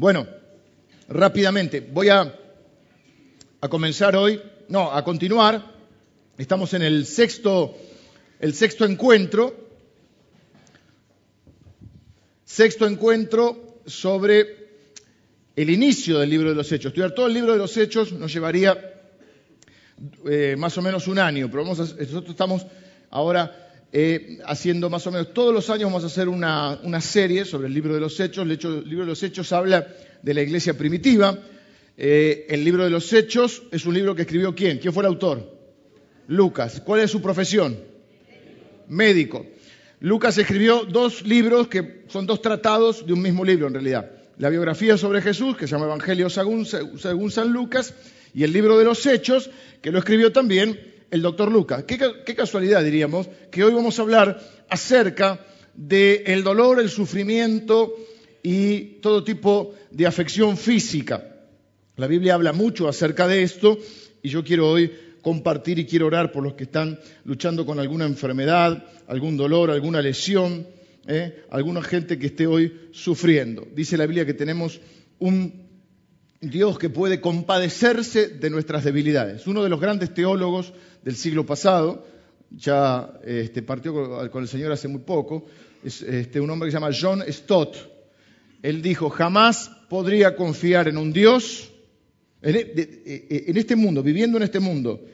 Bueno, rápidamente, voy a, a comenzar hoy, no, a continuar. Estamos en el sexto, el sexto encuentro, sexto encuentro sobre el inicio del libro de los Hechos. Estudiar todo el libro de los Hechos nos llevaría eh, más o menos un año, pero vamos nosotros estamos ahora eh, haciendo más o menos todos los años vamos a hacer una, serie sobre el libro de los Hechos. El, libro de los Hechos habla de la iglesia primitiva. Eh, el libro de los Hechos es un libro que escribió quién? ¿Quién fue el autor? Lucas. ¿Cuál es su profesión? Médico. Lucas escribió dos libros que son dos tratados de un mismo libro en realidad. La biografía sobre Jesús, que se llama Evangelio según, según San Lucas, y el libro de los Hechos, que lo escribió también el doctor Lucas. ¿Qué, casualidad diríamos que hoy vamos a hablar acerca del dolor, el sufrimiento y todo tipo de afección física. La Biblia habla mucho acerca de esto y yo quiero hoy compartir y quiero orar por los que están luchando con alguna enfermedad, algún dolor, alguna lesión, ¿eh? alguna gente que esté hoy sufriendo. Dice la Biblia que tenemos un Dios que puede compadecerse de nuestras debilidades. Uno de los grandes teólogos del siglo pasado, ya este, partió con, el Señor hace muy poco, es este, un hombre que se llama John Stott. Él dijo, jamás podría confiar en un Dios, en, e, e, en este mundo, viviendo en este mundo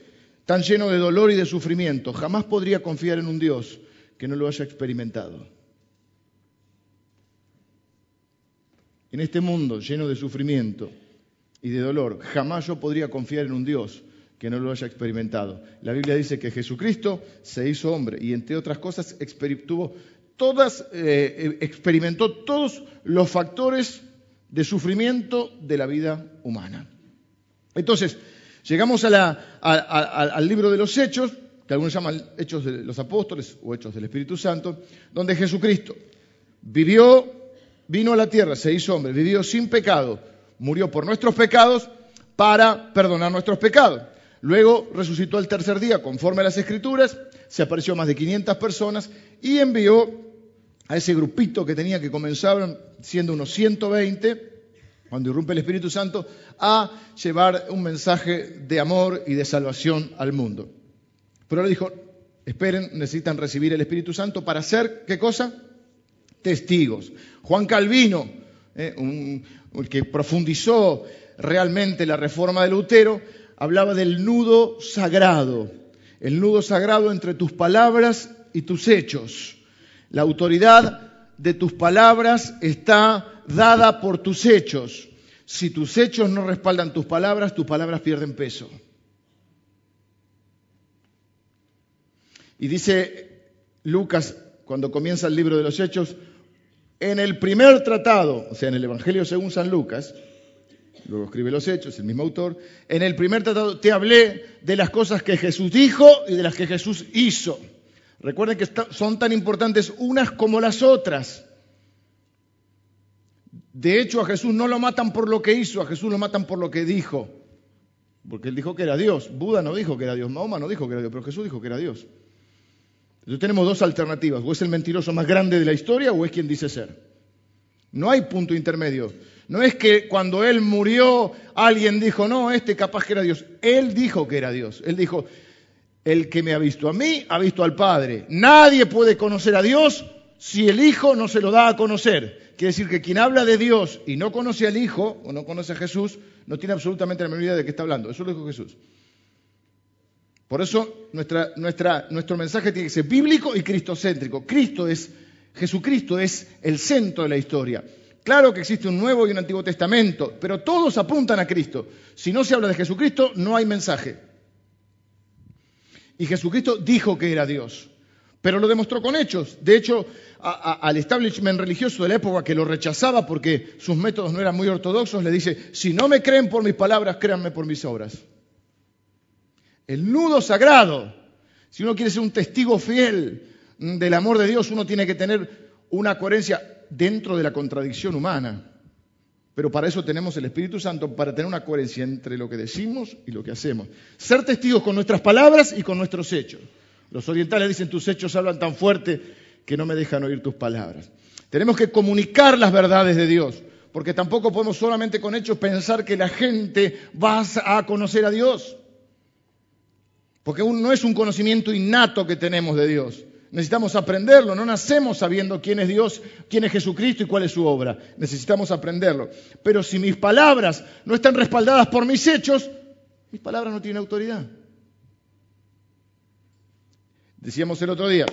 tan lleno de dolor y de sufrimiento, jamás podría confiar en un Dios que no lo haya experimentado. En este mundo lleno de sufrimiento, y de dolor. Jamás yo podría confiar en un Dios que no lo haya experimentado. La Biblia dice que Jesucristo se hizo hombre y entre otras cosas eh, experimentó todos los factores de sufrimiento de la vida humana. Entonces, llegamos al libro de los Hechos, que algunos llaman Hechos de los Apóstoles o Hechos del Espíritu Santo, donde Jesucristo vivió, vino a la tierra, se hizo hombre, vivió sin pecado, murió por nuestros pecados para perdonar nuestros pecados. Luego resucitó el tercer día conforme a las escrituras, se apareció a más de 500 personas y envió a ese grupito que tenía que comenzaban siendo unos 120, cuando irrumpe el Espíritu Santo, a llevar un mensaje de amor y de salvación al mundo. Pero le dijo, esperen, necesitan recibir el Espíritu Santo para ser, ¿qué cosa? Testigos. Juan Calvino, eh, un, el que profundizó realmente la reforma de Lutero, hablaba del nudo sagrado, el nudo sagrado entre tus palabras y tus hechos. La autoridad de tus palabras está dada por tus hechos. Si tus hechos no respaldan tus palabras, tus palabras pierden peso. Y dice Lucas, cuando comienza el libro de los Hechos, en el primer tratado, o sea, en el Evangelio según San Lucas, luego escribe los Hechos, el mismo autor, en el primer tratado te hablé de las cosas que Jesús dijo y de las que Jesús hizo. Recuerden que son tan importantes unas como las otras. De hecho, a Jesús no lo matan por lo que hizo, a Jesús lo matan por lo que dijo. Porque él dijo que era Dios. Buda no dijo que era Dios, Mahoma no dijo que era Dios, pero Jesús dijo que era Dios. Entonces tenemos dos alternativas, o es el mentiroso más grande de la historia o es quien dice ser. No hay punto intermedio. No es que cuando él murió alguien dijo, no, este capaz que era Dios. Él dijo que era Dios. Él dijo, el que me ha visto a mí, ha visto al Padre. Nadie puede conocer a Dios si el Hijo no se lo da a conocer. Quiere decir que quien habla de Dios y no conoce al Hijo o no conoce a Jesús, no tiene absolutamente la menor idea de qué está hablando. Eso lo dijo Jesús. Por eso nuestro mensaje tiene que ser bíblico y cristocéntrico. Cristo es, Jesucristo es el centro de la historia. Claro que existe un Nuevo y un Antiguo Testamento, pero todos apuntan a Cristo. Si no se habla de Jesucristo, no hay mensaje. Y Jesucristo dijo que era Dios, pero lo demostró con hechos. De hecho, al establishment religioso de la época que lo rechazaba porque sus métodos no eran muy ortodoxos, le dice, si no me creen por mis palabras, créanme por mis obras el nudo sagrado. Si uno quiere ser un testigo fiel del amor de Dios, uno tiene que tener una coherencia dentro de la contradicción humana. Pero para eso tenemos el Espíritu Santo, para tener una coherencia entre lo que decimos y lo que hacemos. Ser testigos con nuestras palabras y con nuestros hechos. Los orientales dicen, tus hechos hablan tan fuerte que no me dejan oír tus palabras. Tenemos que comunicar las verdades de Dios. porque tampoco podemos solamente con hechos pensar que la gente va a conocer a Dios. Porque no es un conocimiento innato que tenemos de Dios. Necesitamos aprenderlo, no nacemos sabiendo quién es Dios, quién es Jesucristo y cuál es su obra. Necesitamos aprenderlo. Pero si mis palabras no están respaldadas por mis hechos, mis palabras no tienen autoridad. Decíamos el otro día,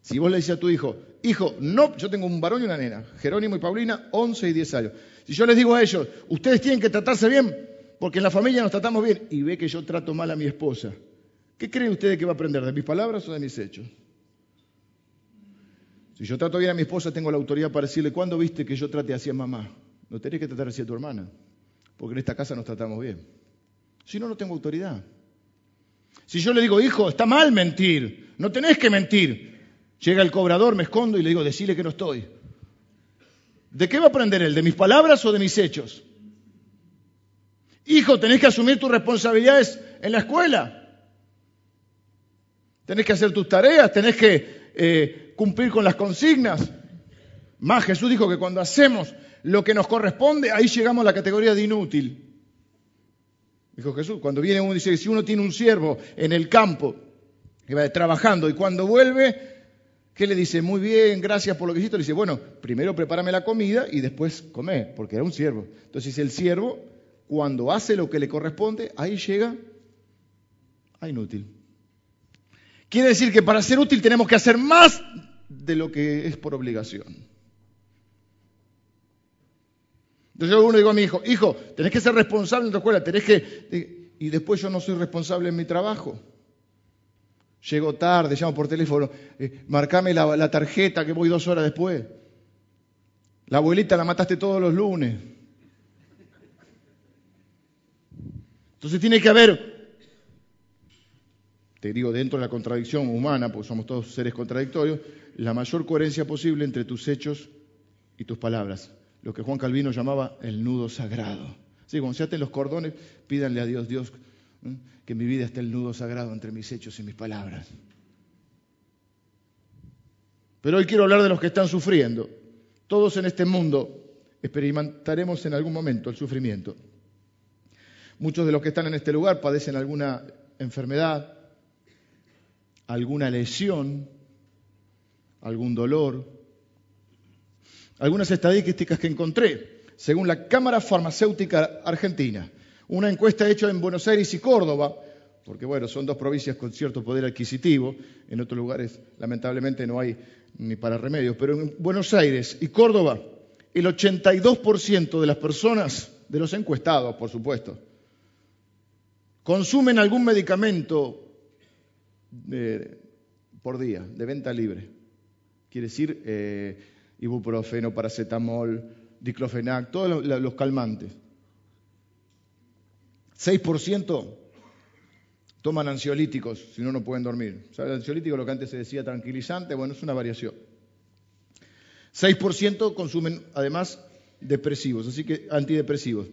si vos le dices a tu hijo, hijo, no, yo tengo un varón y una nena, Jerónimo y Paulina, 11 y 10 años. Si yo les digo a ellos, ustedes tienen que tratarse bien, porque en la familia nos tratamos bien, y ve que yo trato mal a mi esposa, ¿qué creen ustedes que va a aprender? ¿De mis palabras o de mis hechos? Si yo trato bien a mi esposa, tengo la autoridad para decirle, ¿cuándo viste que yo trate así a mamá? No tenés que tratar así a tu hermana, porque en esta casa nos tratamos bien. Si no, no tengo autoridad. Si yo le digo, hijo, está mal mentir, no tenés que mentir. Llega el cobrador, me escondo y le digo, decile que no estoy. ¿De qué va a aprender él? ¿De mis palabras o de mis hechos? Hijo, tenés que asumir tus responsabilidades en la escuela. Tenés que hacer tus tareas, tenés que eh, cumplir con las consignas. Más Jesús dijo que cuando hacemos lo que nos corresponde, ahí llegamos a la categoría de inútil. Dijo Jesús, cuando viene uno dice, si uno tiene un siervo en el campo, que va trabajando, y cuando vuelve, ¿qué le dice? Muy bien, gracias por lo que hiciste. Le dice, bueno, primero prepárame la comida y después come, porque era un siervo. Entonces el siervo, cuando hace lo que le corresponde, ahí llega a inútil. Quiere decir que para ser útil tenemos que hacer más de lo que es por obligación. Entonces yo uno digo a mi hijo, hijo, tenés que ser responsable en tu escuela, tenés que... Y después yo no soy responsable en mi trabajo. Llego tarde, llamo por teléfono, eh, marcame la, la tarjeta que voy dos horas después. La abuelita la mataste todos los lunes. Entonces tiene que haber, te digo, dentro de la contradicción humana, porque somos todos seres contradictorios, la mayor coherencia posible entre tus hechos y tus palabras lo que Juan Calvino llamaba el nudo sagrado. Sí, cuando se aten los cordones, pídanle a Dios, Dios, que en mi vida esté el nudo sagrado entre mis hechos y mis palabras. Pero hoy quiero hablar de los que están sufriendo. Todos en este mundo experimentaremos en algún momento el sufrimiento. Muchos de los que están en este lugar padecen alguna enfermedad, alguna lesión, algún dolor, algunas estadísticas que encontré, según la Cámara Farmacéutica Argentina, una encuesta hecha en Buenos Aires y Córdoba, porque bueno, son dos provincias con cierto poder adquisitivo, en otros lugares lamentablemente no hay ni para remedios, pero en Buenos Aires y Córdoba, el 82% de las personas, de los encuestados, por supuesto, consumen algún medicamento por día, de venta libre. Quiere decir, eh, ibuprofeno, paracetamol, diclofenac, todos los, calmantes. 6% toman ansiolíticos, si no, no pueden dormir. ¿Sabes? El ansiolítico, lo que antes se decía tranquilizante, bueno, es una variación. 6% consumen además depresivos, así que antidepresivos.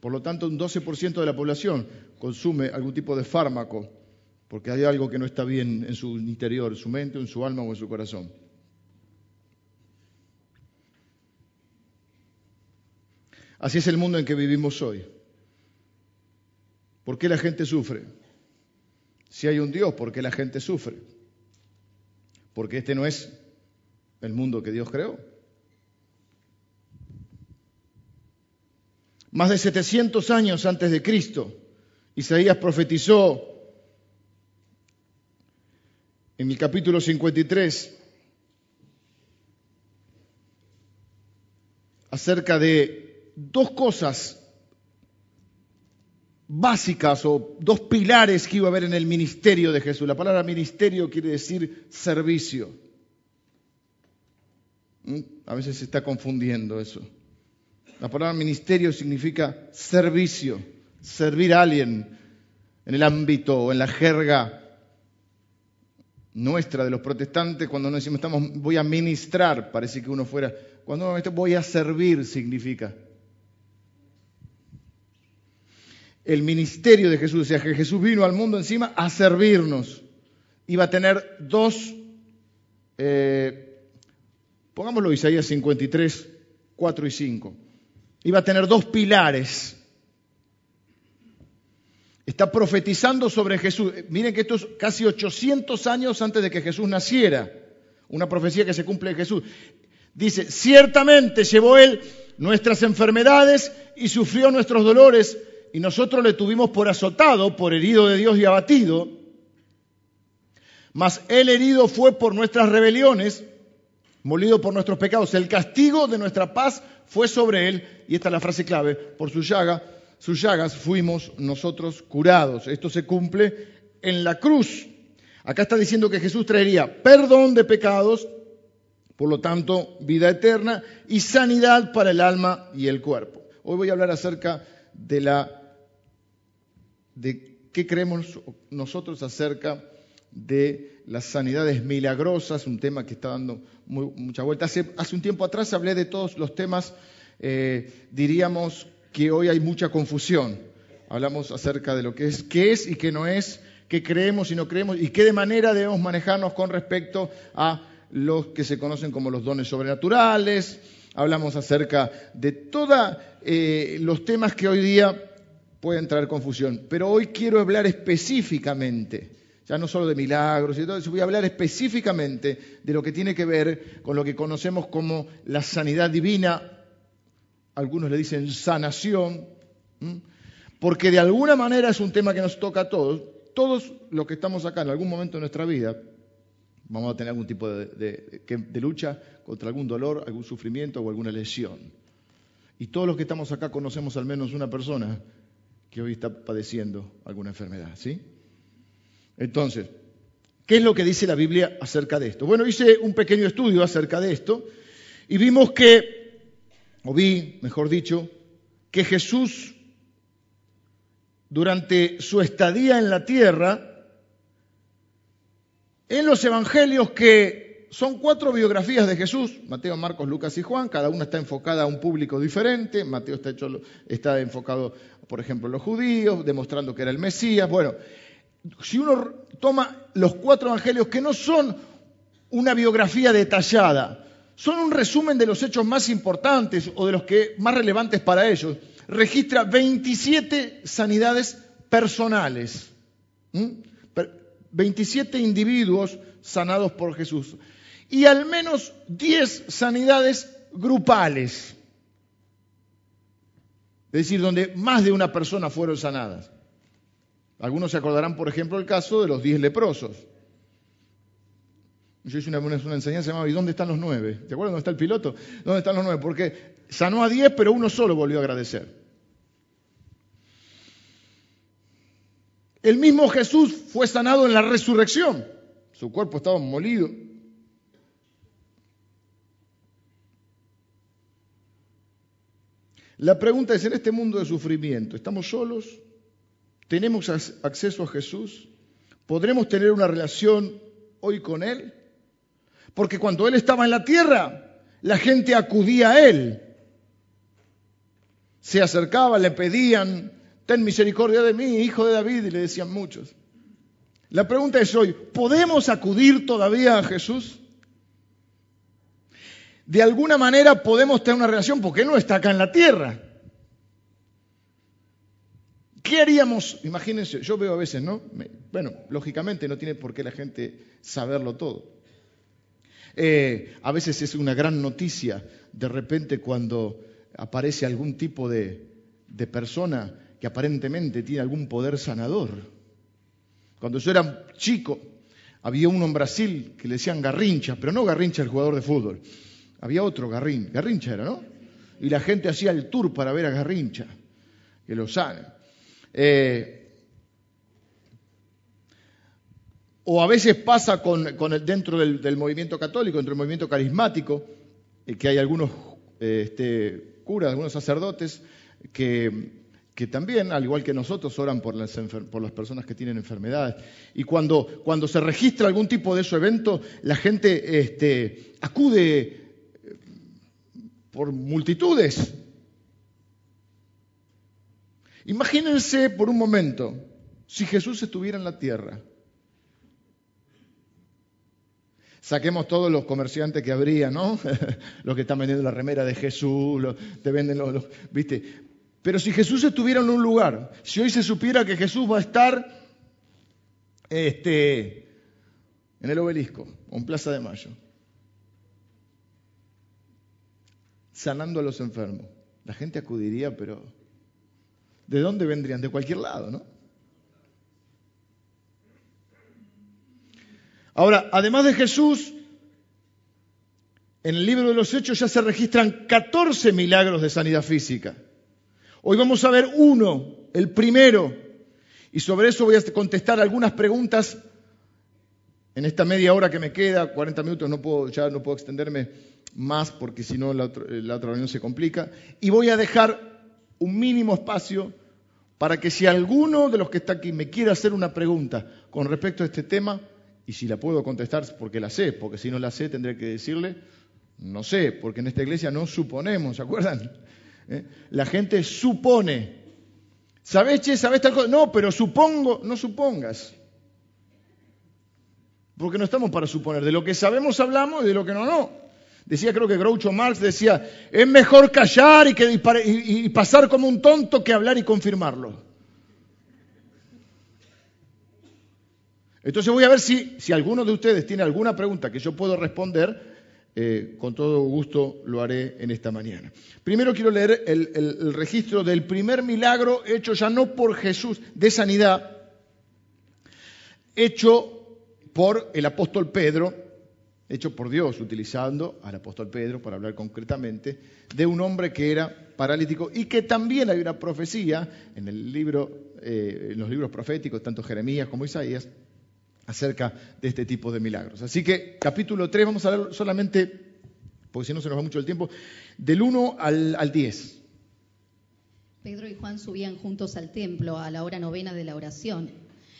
Por lo tanto, un 12% de la población consume algún tipo de fármaco, porque hay algo que no está bien en su interior, en su mente, en su alma o en su corazón. Así es el mundo en que vivimos hoy. ¿Por qué la gente sufre? Si hay un Dios, ¿por qué la gente sufre? Porque este no es el mundo que Dios creó. Más de 700 años antes de Cristo, Isaías profetizó en el capítulo 53 acerca de dos cosas básicas o dos pilares que iba a haber en el ministerio de Jesús. La palabra ministerio quiere decir servicio. ¿Mm? A veces se está confundiendo eso. La palabra ministerio significa servicio, servir a alguien en el ámbito o en la jerga nuestra de los protestantes, cuando nos decimos estamos, voy a ministrar, parece que uno fuera, cuando uno voy a servir significa el ministerio de Jesús, o sea, que Jesús vino al mundo encima a servirnos. Iba a tener dos, eh, pongámoslo Isaías 53, 4 y 5. iba a tener dos pilares. Está profetizando sobre Jesús. Miren que esto es casi 800 años antes de que Jesús naciera. Una profecía que se cumple en Jesús. Dice, ciertamente llevó él nuestras enfermedades y sufrió nuestros dolores, y nosotros le tuvimos por azotado, por herido de Dios y abatido. Mas él herido fue por nuestras rebeliones, molido por nuestros pecados. El castigo de nuestra paz fue sobre él, y esta es la frase clave, por su llaga, sus llagas fuimos nosotros curados. Esto se cumple en la cruz. Acá está diciendo que Jesús traería perdón de pecados, por lo tanto, vida eterna y sanidad para el alma y el cuerpo. Hoy voy a hablar acerca de la de qué creemos nosotros acerca de las sanidades milagrosas, un tema que está dando mucha vuelta. Hace, un tiempo atrás hablé de todos los temas, eh, diríamos que hoy hay mucha confusión. Hablamos acerca de lo que es, qué es y qué no es, qué creemos y no creemos, y qué de manera debemos manejarnos con respecto a los que se conocen como los dones sobrenaturales. Hablamos acerca de todos eh, los temas que hoy día pueden traer confusión. Pero hoy quiero hablar específicamente ya no solo de milagros y todo eso, voy a hablar específicamente de lo que tiene que ver con lo que conocemos como la sanidad divina, algunos le dicen sanación, porque de alguna manera es un tema que nos toca a todos. Todos los que estamos acá en algún momento de nuestra vida vamos a tener algún tipo de, lucha contra algún dolor, algún sufrimiento o alguna lesión. Y todos los que estamos acá conocemos al menos una persona que hoy está padeciendo alguna enfermedad, ¿sí? Entonces, ¿qué es lo que dice la Biblia acerca de esto? Bueno, hice un pequeño estudio acerca de esto y vimos que, o vi, mejor dicho, que Jesús, durante su estadía en la tierra, en los evangelios que son cuatro biografías de Jesús, Mateo, Marcos, Lucas y Juan, cada una está enfocada a un público diferente, Mateo está, hecho, está enfocado, por ejemplo, a los judíos, demostrando que era el Mesías, bueno, si uno toma los cuatro evangelios que no son una biografía detallada, son un resumen de los hechos más importantes o de los que más relevantes para ellos, registra 27 sanidades personales. 27 individuos sanados por Jesús. Y al menos 10 sanidades grupales. Es decir, donde más de una persona fueron sanadas. Algunos se acordarán, por ejemplo, el caso de los diez leprosos. Yo hice una, una enseñanza llamada ¿Y dónde están los nueve? ¿Te acuerdas dónde está el piloto? ¿Dónde están los nueve? Porque sanó a diez, pero uno solo volvió a agradecer. El mismo Jesús fue sanado en la resurrección. Su cuerpo estaba molido. La pregunta es, en este mundo de sufrimiento, ¿estamos solos? ¿Tenemos acceso a Jesús? ¿Podremos tener una relación hoy con Él? Porque cuando Él estaba en la tierra, la gente acudía a Él. Se acercaba, le pedían, ten misericordia de mí, hijo de David, y le decían muchos. La pregunta es hoy, ¿podemos acudir todavía a Jesús? De alguna manera podemos tener una relación porque Él no está acá en la tierra. ¿Qué haríamos? Imagínense, yo veo a veces, ¿no? Bueno, lógicamente no tiene por qué la gente saberlo todo. Eh, a veces es una gran noticia de repente cuando aparece algún tipo de, de persona que aparentemente tiene algún poder sanador. Cuando yo era chico, había uno en Brasil que le decían Garrincha, pero no Garrincha el jugador de fútbol. Había otro Garrin, Garrincha era, ¿no? Y la gente hacía el tour para ver a Garrincha, que lo saben. Eh, o a veces pasa con, dentro del, movimiento católico, dentro del movimiento carismático, eh, que hay algunos eh, este, curas, algunos sacerdotes que, también, al igual que nosotros, oran por las, personas que tienen enfermedades. Y cuando, cuando, se registra algún tipo de ese evento, la gente este, acude por multitudes Imagínense por un momento si Jesús estuviera en la tierra. Saquemos todos los comerciantes que habría, ¿no? los que están vendiendo la remera de Jesús, los, te venden los, ¿viste? Pero si Jesús estuviera en un lugar, si hoy se supiera que Jesús va a estar este, en el obelisco o en Plaza de Mayo, sanando a los enfermos, la gente acudiría, pero ¿de dónde vendrían? De cualquier lado, ¿no? Ahora, además de Jesús, en el libro de los Hechos ya se registran 14 milagros de sanidad física. Hoy vamos a ver uno, el primero, y sobre eso voy a contestar algunas preguntas en esta media hora que me queda, 40 minutos, no puedo, ya no puedo extenderme más porque si no la, otra reunión se complica, y voy a dejar un mínimo espacio para que si alguno de los que está aquí me quiere hacer una pregunta con respecto a este tema, y si la puedo contestar porque la sé, porque si no la sé tendré que decirle, no sé, porque en esta iglesia no suponemos, ¿se acuerdan? ¿Eh? La gente supone. ¿Sabes, che? ¿Sabes tal cosa? No, pero supongo, no supongas. Porque no estamos para suponer. De lo que sabemos hablamos y de lo que no, no. Decía, creo que Groucho Marx decía, es mejor callar y, que, y pasar como un tonto que hablar y confirmarlo. Entonces voy a ver si, alguno de ustedes tiene alguna pregunta que yo puedo responder. Eh, con todo gusto lo haré en esta mañana. Primero quiero leer el, el registro del primer milagro hecho ya no por Jesús de sanidad, hecho por el apóstol Pedro, hecho por Dios, utilizando al apóstol Pedro para hablar concretamente de un hombre que era paralítico y que también hay una profecía en, el libro, eh, en los libros proféticos, tanto Jeremías como Isaías, acerca de este tipo de milagros. Así que capítulo 3, vamos a ver solamente, porque si no se nos va mucho el tiempo, del 1 al, al 10. Pedro y Juan subían juntos al templo a la hora novena de la oración.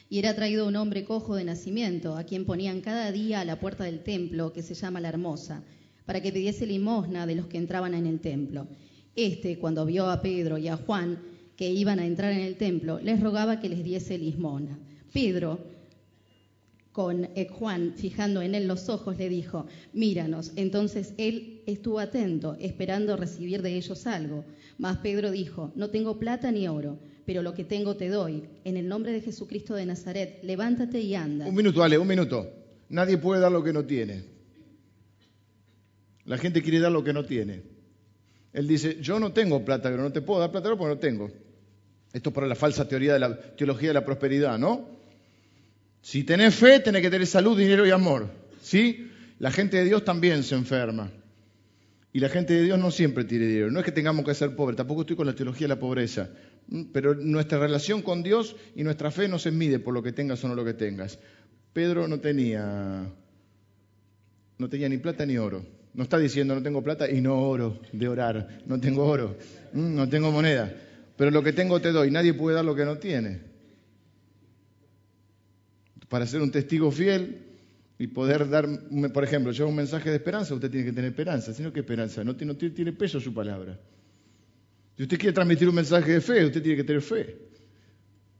Y era traído un hombre cojo de nacimiento, a quien ponían cada día a la puerta del templo, que se llama la Hermosa, para que pidiese limosna de los que entraban en el templo. Este, cuando vio a Pedro y a Juan que iban a entrar en el templo, les rogaba que les diese limosna. Pedro, con eh, Juan, fijando en él los ojos, le dijo, míranos. Entonces él estuvo atento, esperando recibir de ellos algo. Mas Pedro dijo, no tengo plata ni oro, pero lo que tengo te doy. En el nombre de Jesucristo de Nazaret, levántate y anda. Un minuto, Ale, un minuto. Nadie puede dar lo que no tiene. La gente quiere dar lo que no tiene. Él dice, yo no tengo plata, pero no te puedo dar plata porque no tengo. Esto por la falsa teoría de la teología de la prosperidad, ¿no? Si tenés fe, tenés que tener salud, dinero y amor. ¿Sí? La gente de Dios también se enferma. Y la gente de Dios no siempre tiene dinero. No es que tengamos que ser pobres, tampoco estoy con la teología de la pobreza. Pero nuestra relación con Dios y nuestra fe no se mide por lo que tengas o no lo que tengas. Pedro no tenía, no tenía ni plata ni oro. No está diciendo no tengo plata y no oro de orar. No tengo oro, no tengo moneda. Pero lo que tengo te doy. Nadie puede dar lo que no tiene para ser un testigo fiel y poder dar, por ejemplo, yo un mensaje de esperanza, usted tiene que tener esperanza, sino que esperanza, no, tiene peso su palabra. Si usted quiere transmitir un mensaje de fe, usted tiene que tener fe.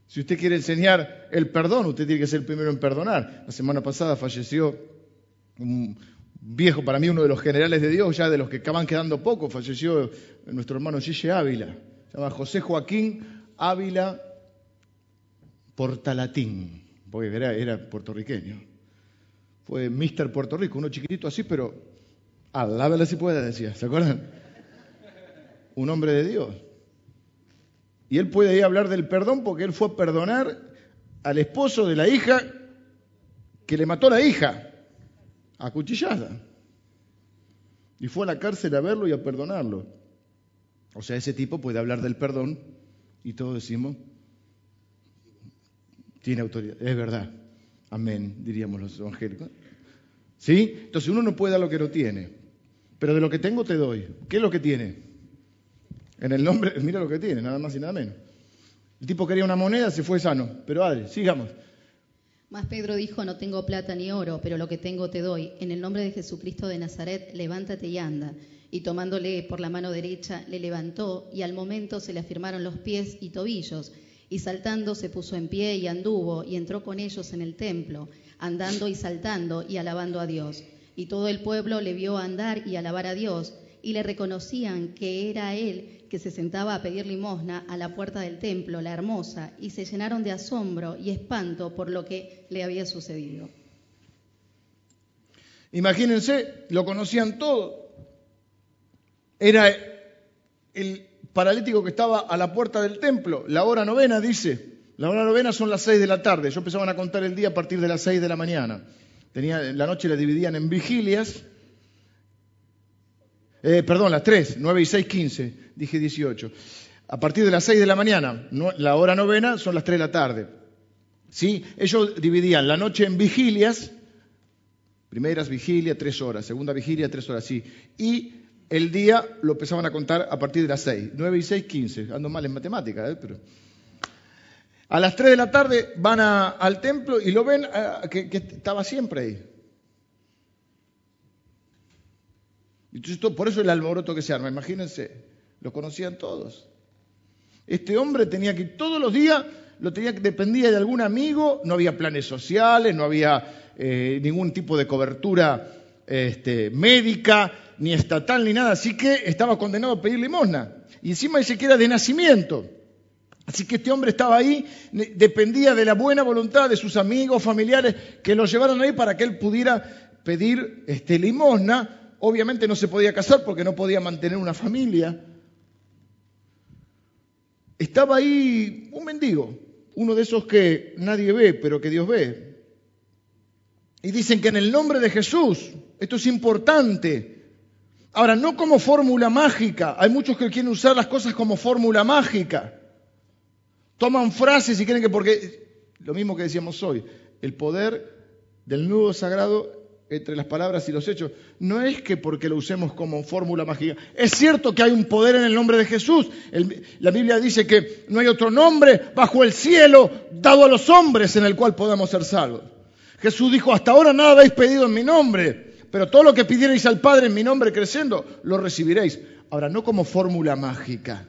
Si usted quiere enseñar el perdón, usted tiene que ser el primero en perdonar. La semana pasada falleció un viejo, para mí uno de los generales de Dios, ya de los que acaban quedando pocos, falleció nuestro hermano Gille Ávila. Se llama José Joaquín Ávila Portalatín porque era, puertorriqueño. Fue Mister Puerto Rico, uno chiquitito así, pero alábala si puede, decía, ¿se acuerdan? Un hombre de Dios. Y él puede ahí hablar del perdón porque él fue a perdonar al esposo de la hija que le mató a la hija, a cuchillada. Y fue a la cárcel a verlo y a perdonarlo. O sea, ese tipo puede hablar del perdón y todos decimos, tiene autoridad. Es verdad. Amén, diríamos los evangélicos. ¿Sí? Entonces uno no puede dar lo que no tiene. Pero de lo que tengo te doy. ¿Qué es lo que tiene? En el nombre, mira lo que tiene, nada más y nada menos. El tipo quería una moneda, se fue sano. Pero Adri, sigamos. Mas Pedro dijo, no tengo plata ni oro, pero lo que tengo te doy. En el nombre de Jesucristo de Nazaret, levántate y anda. Y tomándole por la mano derecha, le levantó y al momento se le afirmaron los pies y tobillos y saltando se puso en pie y anduvo y entró con ellos en el templo, andando y saltando y alabando a Dios. Y todo el pueblo le vio andar y alabar a Dios, y le reconocían que era él que se sentaba a pedir limosna a la puerta del templo, la hermosa, y se llenaron de asombro y espanto por lo que le había sucedido. Imagínense, lo conocían todo. Era el paralítico que estaba a la puerta del templo, la hora novena dice. La hora novena son las seis de la tarde. Yo empezaban a contar el día a partir de las seis de la mañana. Tenía, la noche la dividían en vigilias. Eh, perdón, las tres, nueve y seis, quince. Dije dieciocho. A partir de las seis de la mañana, la hora novena son las tres de la tarde. ¿Sí? Ellos dividían la noche en vigilias. Primeras vigilia, tres horas. Segunda vigilia, tres horas, sí. Y el día lo empezaban a contar a partir de las seis. Nueve y seis, quince. Ando mal en matemáticas, ¿eh? pero... A las 3 de la tarde van al templo y lo ven que, estaba siempre ahí. Entonces, por eso el alboroto que se arma, imagínense, lo conocían todos. Este hombre tenía que todos los días, lo tenía, dependía de algún amigo, no había planes sociales, no había eh, ningún tipo de cobertura este, médica, ni estatal, ni nada, así que estaba condenado a pedir limosna. Y encima dice que era de nacimiento. Así que este hombre estaba ahí, dependía de la buena voluntad de sus amigos, familiares, que lo llevaron ahí para que él pudiera pedir este, limosna. Obviamente no se podía casar porque no podía mantener una familia. Estaba ahí un mendigo, uno de esos que nadie ve, pero que Dios ve. Y dicen que en el nombre de Jesús, esto es importante. Ahora, no como fórmula mágica, hay muchos que quieren usar las cosas como fórmula mágica. Toman frases y creen que porque, lo mismo que decíamos hoy, el poder del nudo sagrado entre las palabras y los hechos, no es que porque lo usemos como fórmula mágica. Es cierto que hay un poder en el nombre de Jesús. la Biblia dice que no hay otro nombre bajo el cielo dado a los hombres en el cual podamos ser salvos. Jesús dijo, hasta ahora nada habéis pedido en mi nombre, pero todo lo que pidierais al Padre en mi nombre creciendo, lo recibiréis. Ahora, no como fórmula mágica.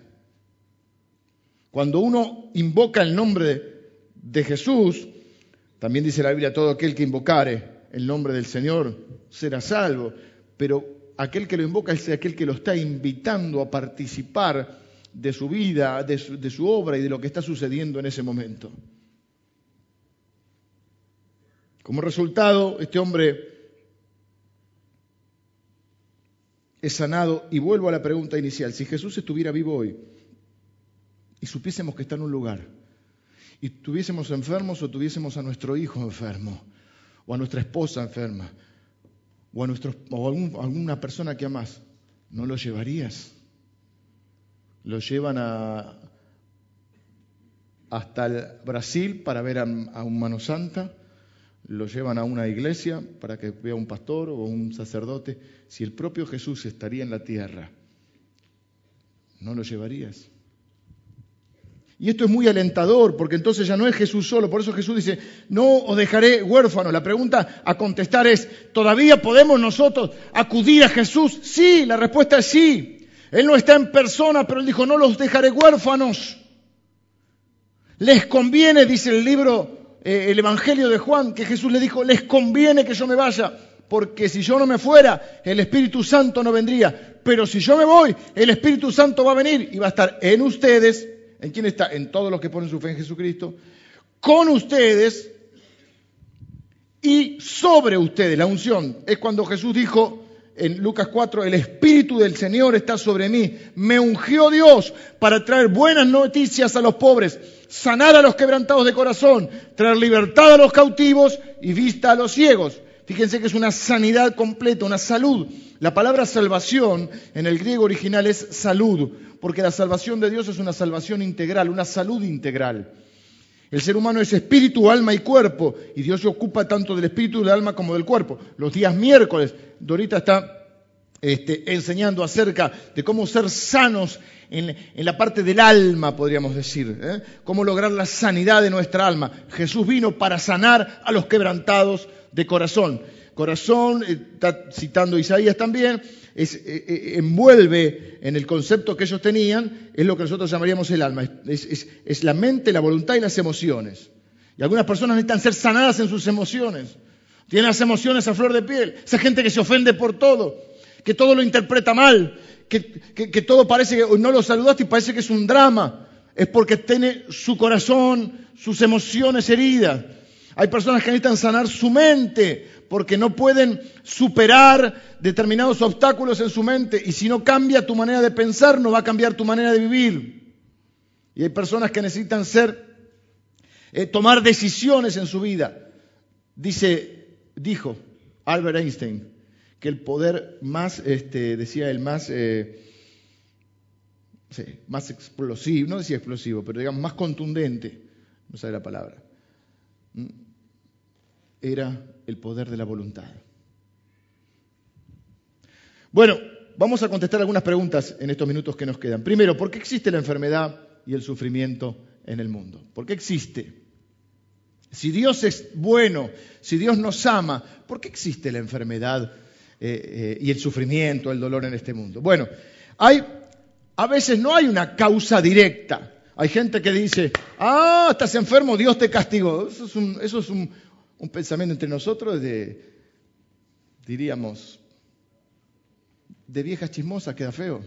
Cuando uno invoca el nombre de Jesús, también dice la Biblia, todo aquel que invocare el nombre del Señor será salvo, pero aquel que lo invoca es aquel que lo está invitando a participar de su vida, de su, de su obra y de lo que está sucediendo en ese momento. Como resultado, este hombre es sanado. Y vuelvo a la pregunta inicial, si Jesús estuviera vivo hoy, y supiésemos que está en un lugar y tuviésemos enfermos o tuviésemos a nuestro hijo enfermo o a nuestra esposa enferma o a, nuestro, o alguna persona que amas, ¿no lo llevarías? Lo llevan a, hasta el Brasil para ver a, a un mano santa, lo llevan a una iglesia para que vea un pastor o un sacerdote. Si el propio Jesús estaría en la tierra, ¿no lo llevarías? Y esto es muy alentador, porque entonces ya no es Jesús solo. Por eso Jesús dice, no os dejaré huérfano. La pregunta a contestar es, ¿todavía podemos nosotros acudir a Jesús? Sí, la respuesta es sí. Él no está en persona, pero él dijo, no los dejaré huérfanos. Les conviene, dice el libro, eh, el Evangelio de Juan, que Jesús le dijo, les conviene que yo me vaya, porque si yo no me fuera, el Espíritu Santo no vendría. Pero si yo me voy, el Espíritu Santo va a venir y va a estar en ustedes ¿En quién está? En todos los que ponen su fe en Jesucristo. Con ustedes y sobre ustedes. La unción es cuando Jesús dijo en Lucas 4, el Espíritu del Señor está sobre mí. Me ungió Dios para traer buenas noticias a los pobres, sanar a los quebrantados de corazón, traer libertad a los cautivos y vista a los ciegos. Fíjense que es una sanidad completa, una salud. La palabra salvación en el griego original es salud, porque la salvación de Dios es una salvación integral, una salud integral. El ser humano es espíritu, alma y cuerpo, y Dios se ocupa tanto del espíritu, del alma como del cuerpo. Los días miércoles, Dorita está este, enseñando acerca de cómo ser sanos en, la parte del alma, podríamos decir, ¿eh? cómo lograr la sanidad de nuestra alma. Jesús vino para sanar a los quebrantados de corazón. Corazón, eh, está citando Isaías también, es, eh, eh, envuelve en el concepto que ellos tenían, es lo que nosotros llamaríamos el alma. Es, es, la mente, la voluntad y las emociones. Y algunas personas necesitan ser sanadas en sus emociones. Tienen las emociones a flor de piel. Esa gente que se ofende por todo, que todo lo interpreta mal, que, todo parece que no lo saludaste y parece que es un drama. Es porque tiene su corazón, sus emociones heridas. Hay personas que necesitan sanar su mente porque no pueden superar determinados obstáculos en su mente y si no cambia tu manera de pensar, no va a cambiar tu manera de vivir. Y hay personas que necesitan ser, eh, tomar decisiones en su vida. Dice, dijo Albert Einstein, que el poder más, este, decía el más, eh, más explosivo, no decía explosivo, pero digamos más contundente, no sabe la palabra, era el poder de la voluntad. Bueno, vamos a contestar algunas preguntas en estos minutos que nos quedan. Primero, ¿por qué existe la enfermedad y el sufrimiento en el mundo? ¿Por qué existe? Si Dios es bueno, si Dios nos ama, ¿por qué existe la enfermedad eh, eh, y el sufrimiento, el dolor en este mundo. Bueno, hay, a veces no hay una causa directa. Hay gente que dice, ah, estás enfermo, Dios te castigó. Eso es un, eso es un, un pensamiento entre nosotros de, diríamos, de viejas chismosas, queda feo.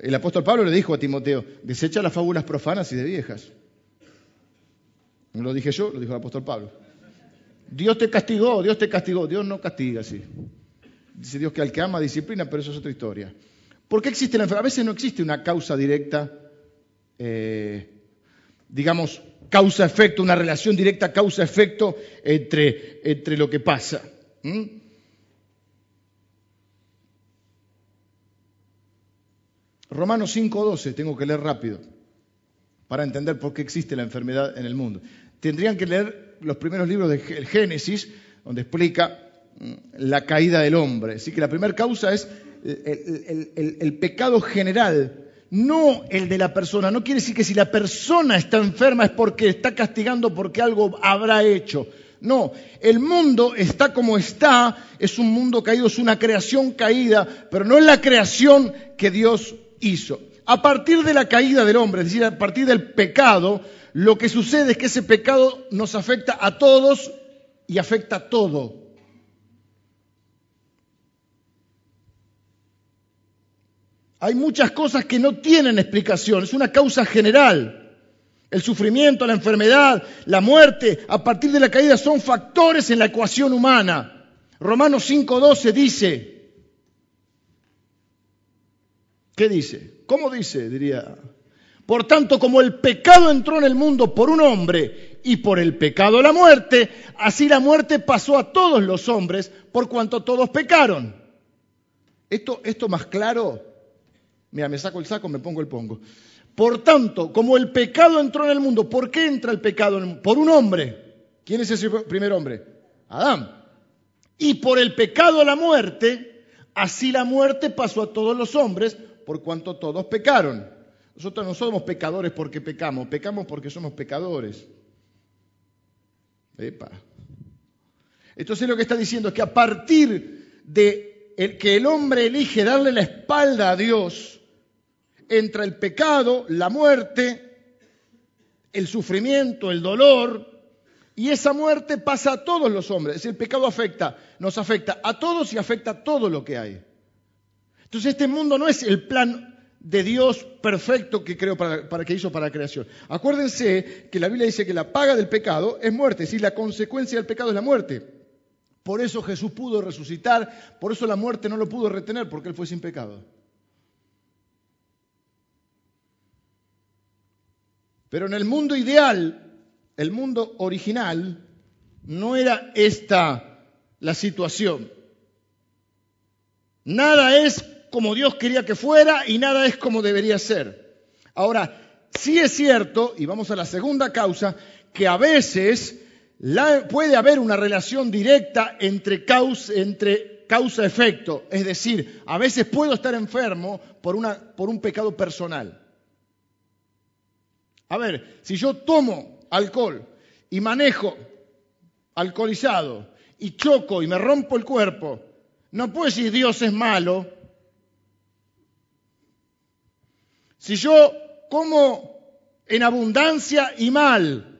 El apóstol Pablo le dijo a Timoteo, desecha las fábulas profanas y de viejas. No lo dije yo, lo dijo el apóstol Pablo. Dios te castigó, Dios te castigó. Dios no castiga así. Dice Dios que al que ama disciplina, pero eso es otra historia. ¿Por qué existe la enfermedad? A veces no existe una causa directa, eh, digamos, causa-efecto, una relación directa causa-efecto entre, entre, lo que pasa. Romanos 5.12, tengo que leer rápido, para entender por qué existe la enfermedad en el mundo. Tendrían que leer los primeros libros de Génesis, donde explica mm, la caída del hombre. Así que la primera causa es el, pecado general, no el de la persona. No quiere decir que si la persona está enferma es porque está castigando porque algo habrá hecho. No, el mundo está como está, es un mundo caído, es una creación caída, pero no es la creación que Dios hizo. A partir de la caída del hombre, es decir, a partir del pecado, lo que sucede es que ese pecado nos afecta a todos y afecta a todo. Hay muchas cosas que no tienen explicación, es una causa general. El sufrimiento, la enfermedad, la muerte, a partir de la caída son factores en la ecuación humana. Romanos 5.12 dice, ¿qué dice? ¿Cómo dice? Diría por tanto, como el pecado entró en el mundo por un hombre y por el pecado la muerte, así la muerte pasó a todos los hombres por cuanto todos pecaron. Esto, esto más claro, mira, me saco el saco, me pongo el pongo. Por tanto, como el pecado entró en el mundo, ¿por qué entra el pecado? En el mundo? Por un hombre. ¿Quién es ese primer hombre? Adán. Y por el pecado la muerte, así la muerte pasó a todos los hombres por cuanto todos pecaron. Nosotros no somos pecadores porque pecamos, pecamos porque somos pecadores. Epa. Entonces lo que está diciendo es que a partir de que el hombre elige darle la espalda a Dios, entra el pecado, la muerte, el sufrimiento, el dolor, y esa muerte pasa a todos los hombres. Es decir, el pecado afecta, nos afecta a todos y afecta a todo lo que hay. Entonces este mundo no es el plan de Dios perfecto que, creó para, que hizo para la creación. Acuérdense que la Biblia dice que la paga del pecado es muerte, es decir, la consecuencia del pecado es la muerte. Por eso Jesús pudo resucitar, por eso la muerte no lo pudo retener, porque Él fue sin pecado. Pero en el mundo ideal, el mundo original, no era esta la situación. Nada es como Dios quería que fuera y nada es como debería ser. Ahora, sí es cierto, y vamos a la segunda causa, que a veces puede haber una relación directa entre causa, entre causa-efecto. Es decir, a veces puedo estar enfermo por, una, por un pecado personal. A ver, si yo tomo alcohol y manejo alcoholizado y choco y me rompo el cuerpo, no puedo decir Dios es malo si yo como en abundancia y mal,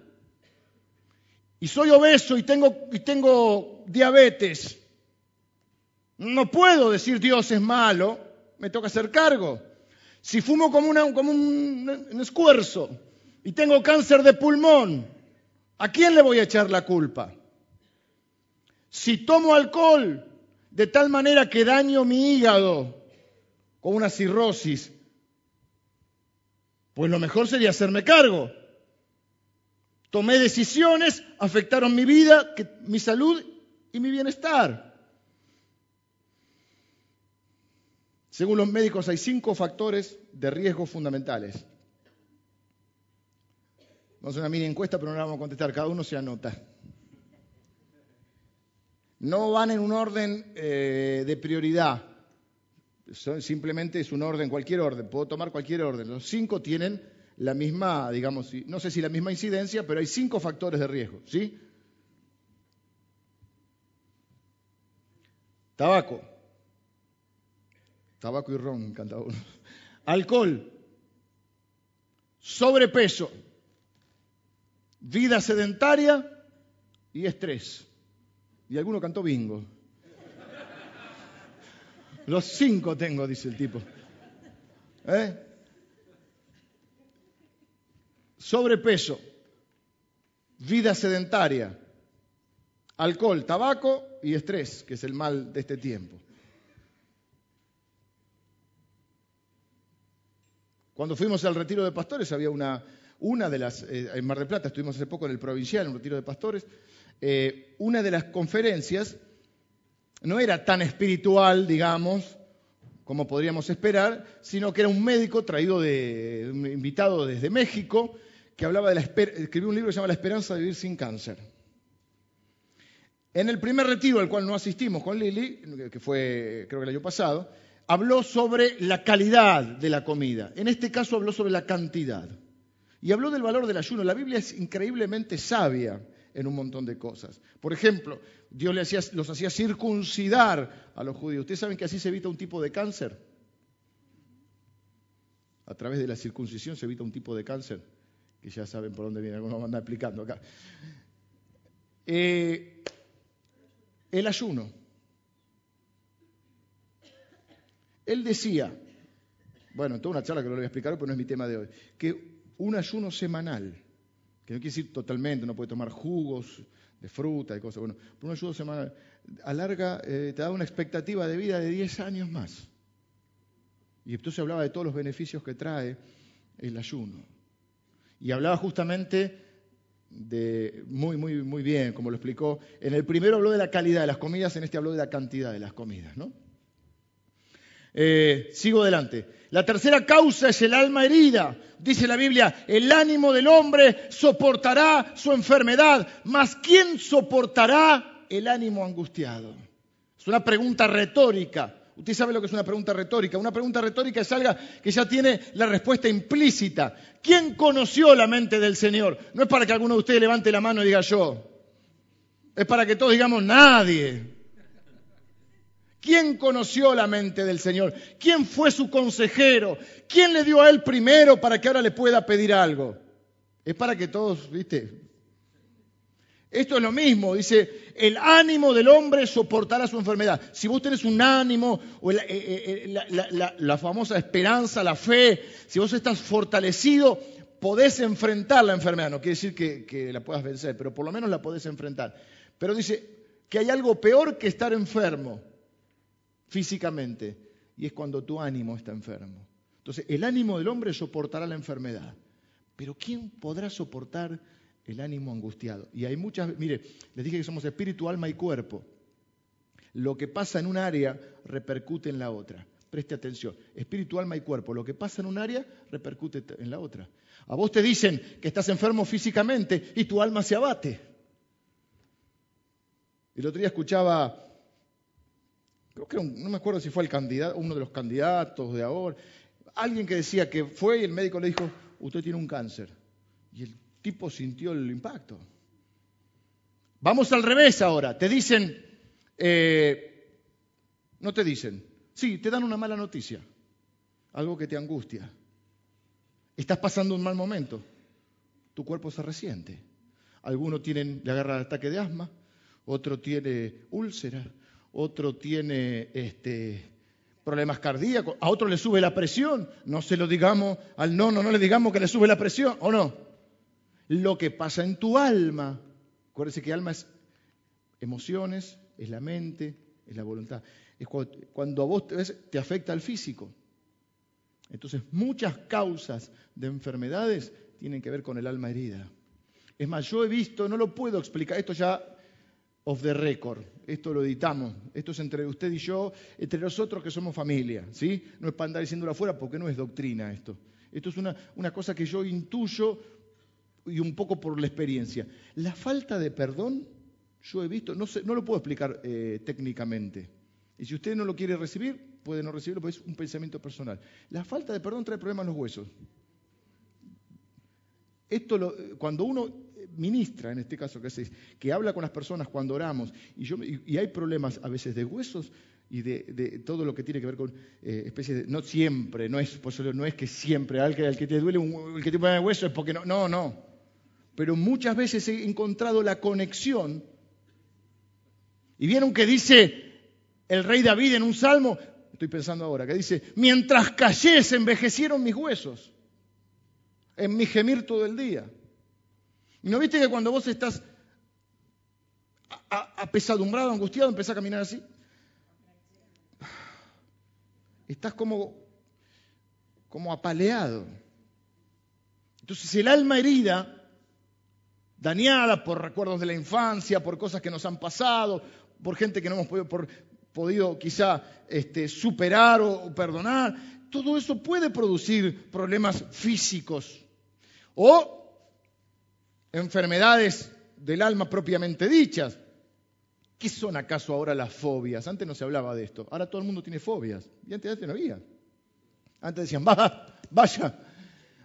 y soy obeso y tengo, y tengo diabetes, no puedo decir Dios es malo, me toca hacer cargo. Si fumo como, como un, un escuerzo y tengo cáncer de pulmón, ¿a quién le voy a echar la culpa? Si tomo alcohol de tal manera que daño mi hígado con una cirrosis, pues lo mejor sería hacerme cargo. Tomé decisiones, afectaron mi vida, mi salud y mi bienestar. Según los médicos hay cinco factores de riesgo fundamentales. Vamos a una mini encuesta, pero no la vamos a contestar. Cada uno se anota. No van en un orden eh, de prioridad. Simplemente es un orden, cualquier orden. Puedo tomar cualquier orden. Los cinco tienen la misma, digamos, no sé si la misma incidencia, pero hay cinco factores de riesgo. ¿Sí? Tabaco. Tabaco y ron, encanta uno. Alcohol. Sobrepeso vida sedentaria y estrés. Y alguno cantó bingo. Los cinco tengo, dice el tipo. ¿Eh? Sobrepeso, vida sedentaria, alcohol, tabaco y estrés, que es el mal de este tiempo. Cuando fuimos al retiro de pastores había una, una de las, eh, en Mar del Plata, estuvimos hace poco en el provincial, en un retiro de pastores, eh, una de las conferencias no era tan espiritual, digamos, como podríamos esperar, sino que era un médico traído de, un invitado desde México, que hablaba de la escribió un libro que se llama La esperanza de vivir sin cáncer. En el primer retiro al cual no asistimos con Lili, que fue creo que el año pasado, habló sobre la calidad de la comida. En este caso habló sobre la cantidad. Y habló del valor del ayuno. La Biblia es increíblemente sabia en un montón de cosas. Por ejemplo, Dios los hacía circuncidar a los judíos. ¿Ustedes saben que así se evita un tipo de cáncer? A través de la circuncisión se evita un tipo de cáncer, que ya saben por dónde viene, algunos van explicando acá. Eh, el ayuno. Él decía, bueno, en toda una charla que lo voy a explicar, pero no es mi tema de hoy, que un ayuno semanal, que no quiere decir totalmente, no puede tomar jugos de fruta y cosas, bueno, pero un ayuno semanal alarga, eh, te da una expectativa de vida de 10 años más. Y entonces hablaba de todos los beneficios que trae el ayuno. Y hablaba justamente de, muy, muy, muy bien, como lo explicó. En el primero habló de la calidad de las comidas, en este habló de la cantidad de las comidas, ¿no? Eh, sigo adelante. La tercera causa es el alma herida. Dice la Biblia, el ánimo del hombre soportará su enfermedad, mas ¿quién soportará el ánimo angustiado? Es una pregunta retórica. Usted sabe lo que es una pregunta retórica. Una pregunta retórica es algo que ya tiene la respuesta implícita. ¿Quién conoció la mente del Señor? No es para que alguno de ustedes levante la mano y diga yo. Es para que todos digamos nadie. ¿Quién conoció la mente del Señor? ¿Quién fue su consejero? ¿Quién le dio a él primero para que ahora le pueda pedir algo? Es para que todos, viste. Esto es lo mismo, dice, el ánimo del hombre soportará su enfermedad. Si vos tenés un ánimo, o la, eh, eh, famosa esperanza, la fe, si vos estás fortalecido, podés enfrentar la enfermedad. No quiere decir que, que la puedas vencer, pero por lo menos la podés enfrentar. Pero dice que hay algo peor que estar enfermo físicamente, y es cuando tu ánimo está enfermo. Entonces, el ánimo del hombre soportará la enfermedad, pero ¿quién podrá soportar el ánimo angustiado? Y hay muchas, mire, les dije que somos espíritu, alma y cuerpo. Lo que pasa en un área repercute en la otra. Preste atención, espíritu, alma y cuerpo. Lo que pasa en un área repercute en la otra. A vos te dicen que estás enfermo físicamente y tu alma se abate. El otro día escuchaba creo que no me acuerdo si fue el candidato, uno de los candidatos de ahora, alguien que decía que fue y el médico le dijo, usted tiene un cáncer. Y el tipo sintió el impacto. Vamos al revés ahora, te dicen, eh, no te dicen, sí, te dan una mala noticia, algo que te angustia. Estás pasando un mal momento, tu cuerpo se resiente. Alguno tiene, le agarra el ataque de asma, otro tiene úlcera, otro tiene este, problemas cardíacos, a otro le sube la presión. No se lo digamos al nono, no le digamos que le sube la presión, ¿o no? Lo que pasa en tu alma, acuérdense que alma es emociones, es la mente, es la voluntad. Cuando a vos te, te afecta al físico. Entonces, muchas causas de enfermedades tienen que ver con el alma herida. Es más, yo he visto, no lo puedo explicar, esto ya off the record, esto lo editamos, esto es entre usted y yo, entre nosotros que somos familia, ¿sí? No es para andar diciéndolo afuera porque no es doctrina esto. Esto es una, una cosa que yo intuyo y un poco por la experiencia. La falta de perdón, yo he visto, no, sé, no lo puedo explicar eh, técnicamente. Y si usted no lo quiere recibir, puede no recibirlo, porque es un pensamiento personal. La falta de perdón trae problemas en los huesos. Esto cuando uno ministra, en este caso, que, que habla con las personas cuando oramos, y, yo, y, hay problemas a veces de huesos y de, todo lo que tiene que ver con eh, especies de... No siempre, no es, no es que siempre, al que, al que te duele un, el que te pone hueso es porque no, no, no. Pero muchas veces he encontrado la conexión. Y vieron que dice el rey David en un salmo, estoy pensando ahora, que dice, mientras callé se envejecieron mis huesos, en mi gemir todo el día. ¿Y no viste que cuando vos estás apesadumbrado, angustiado, empezás a caminar así? Estás como, como apaleado. Entonces el alma herida, dañada por recuerdos de la infancia, por cosas que nos han pasado, por gente que no hemos podido, por, podido quizá este, superar o perdonar, todo eso puede producir problemas físicos o enfermedades del alma propiamente dichas. ¿Qué son acaso ahora las fobias? Antes no se hablaba de esto, ahora todo el mundo tiene fobias, y antes, no había. Antes decían, va, vaya.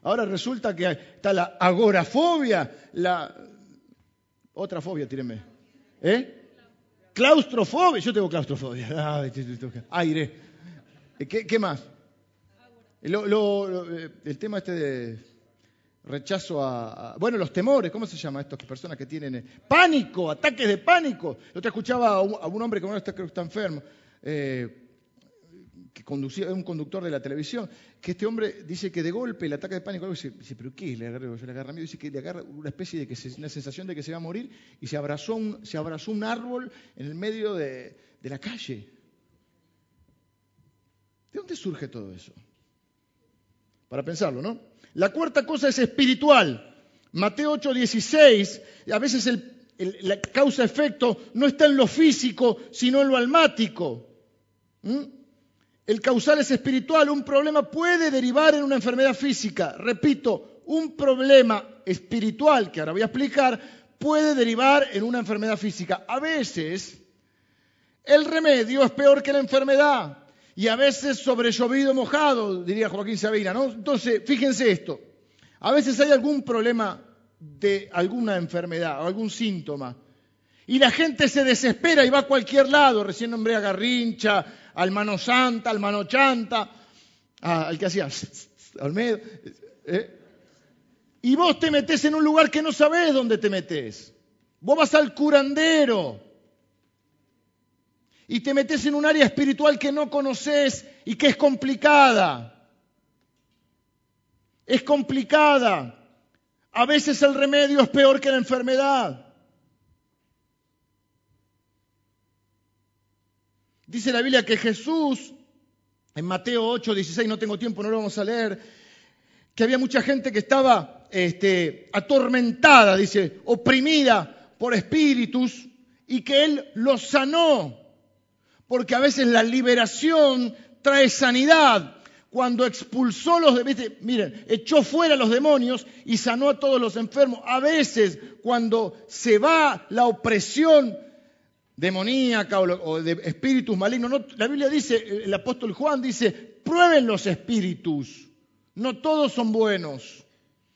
Ahora resulta que está la agorafobia, la... Otra fobia, tírenme. ¿Eh? Claustrofobia. Yo tengo claustrofobia. Aire. ¿Qué, más? Eh, el tema este de rechazo a, Bueno, los temores, ¿cómo se llama estas personas que tienen... Eh, pánico, ataques de pánico. Yo te escuchaba a un, hombre que ahora está, creo que está enfermo. Eh, que conducía, un conductor de la televisión, que este hombre dice que de golpe el ataque de pánico, dice, dice pero ¿qué? Le agarra, le agarra miedo, dice que le agarra una especie de que se, una sensación de que se va a morir y se abrazó un, se abrazó un árbol en el medio de, de la calle. ¿De dónde surge todo eso? Para pensarlo, ¿no? La cuarta cosa es espiritual. Mateo 8, 16, a veces el, la causa-efecto no está en lo físico, sino en lo almático. ¿Mm? El causal es espiritual. Un problema puede derivar en una enfermedad física. Repito, un problema espiritual, que ahora voy a explicar, puede derivar en una enfermedad física. A veces el remedio es peor que la enfermedad. Y a veces sobre llovido mojado, diría Joaquín Sabina, ¿no? Entonces, fíjense esto. A veces hay algún problema de alguna enfermedad o algún síntoma. Y la gente se desespera y va a cualquier lado. Recién nombré a Garrincha, al mano santa, al mano chanta, al que hacía Olmedo. ¿eh? Y vos te metés en un lugar que no sabés dónde te metés. Vos vas al curandero y te metes en un área espiritual que no conoces y que es complicada. Es complicada. A veces el remedio es peor que la enfermedad. Dice la Biblia que Jesús, en Mateo 8, 16, no tengo tiempo, no lo vamos a leer, que había mucha gente que estaba este, atormentada, dice, oprimida por espíritus, y que Él los sanó. Porque a veces la liberación trae sanidad. Cuando expulsó los demonios, miren, echó fuera a los demonios y sanó a todos los enfermos. A veces cuando se va la opresión demoníaca o, de espíritus malignos. la Biblia dice, el apóstol Juan dice, prueben los espíritus. No todos son buenos.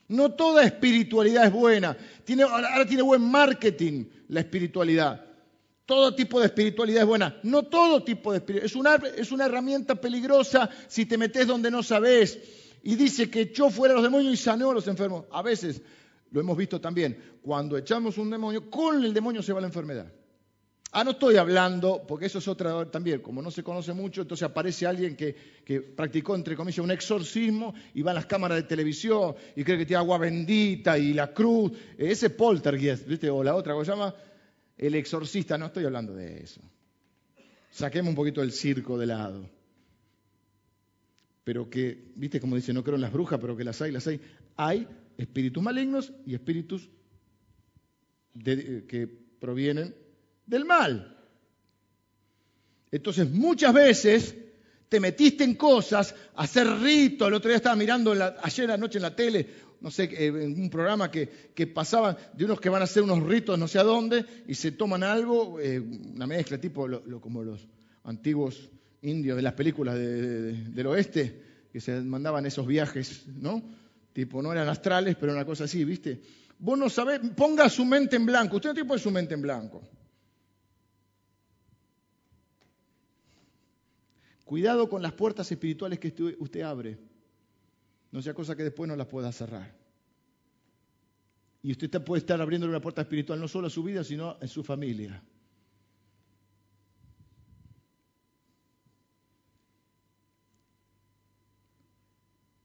No toda espiritualidad es buena. Tiene, ahora tiene buen marketing la espiritualidad. Todo tipo de espiritualidad es buena. No todo tipo de espiritualidad. Es una, herramienta peligrosa si te metes donde no sabes. Y dice que echó fuera a los demonios y sanó a los enfermos. A veces lo hemos visto también, cuando echamos un demonio, con el demonio se va la enfermedad. Ah, no estoy hablando, porque eso es otra también, como no se conoce mucho, entonces aparece alguien que, practicó, entre comillas, un exorcismo y va a las cámaras de televisión y cree que tiene agua bendita y la cruz. Ese poltergeist, ¿viste? O la otra, ¿cómo se llama? El exorcista, no estoy hablando de eso. Saquemos un poquito el circo de lado. Pero que, ¿viste? Como dice, no creo en las brujas, pero que las hay, las hay. Hay espíritus malignos y espíritus que provienen del mal. Entonces muchas veces te metiste en cosas, hacer ritos. El otro día estaba mirando ayer anoche en la tele, no sé, eh, en un programa que, pasaban de unos que van a hacer unos ritos no sé a dónde y se toman algo, eh, una mezcla tipo como los antiguos indios de las películas del oeste, que se mandaban esos viajes, ¿no? Tipo, no eran astrales, pero una cosa así, ¿viste? Vos no sabés, ponga su mente en blanco. Usted no tiene su mente en blanco. Cuidado con las puertas espirituales que usted abre. No sea cosa que después no las pueda cerrar. Y usted puede estar abriendo una puerta espiritual no solo a su vida, sino en su familia.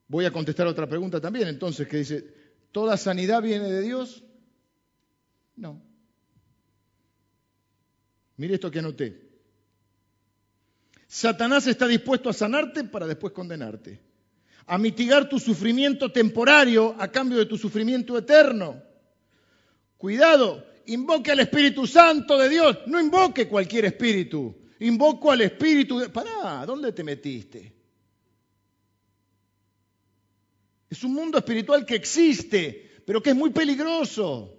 Voy a contestar otra pregunta también, entonces, que dice, ¿toda sanidad viene de Dios? No. Mire esto que anoté. Satanás está dispuesto a sanarte para después condenarte, a mitigar tu sufrimiento temporario a cambio de tu sufrimiento eterno. Cuidado, invoque al Espíritu Santo de Dios, no invoque cualquier espíritu, invoco al Espíritu de... Pará, ¿dónde te metiste? Es un mundo espiritual que existe, pero que es muy peligroso.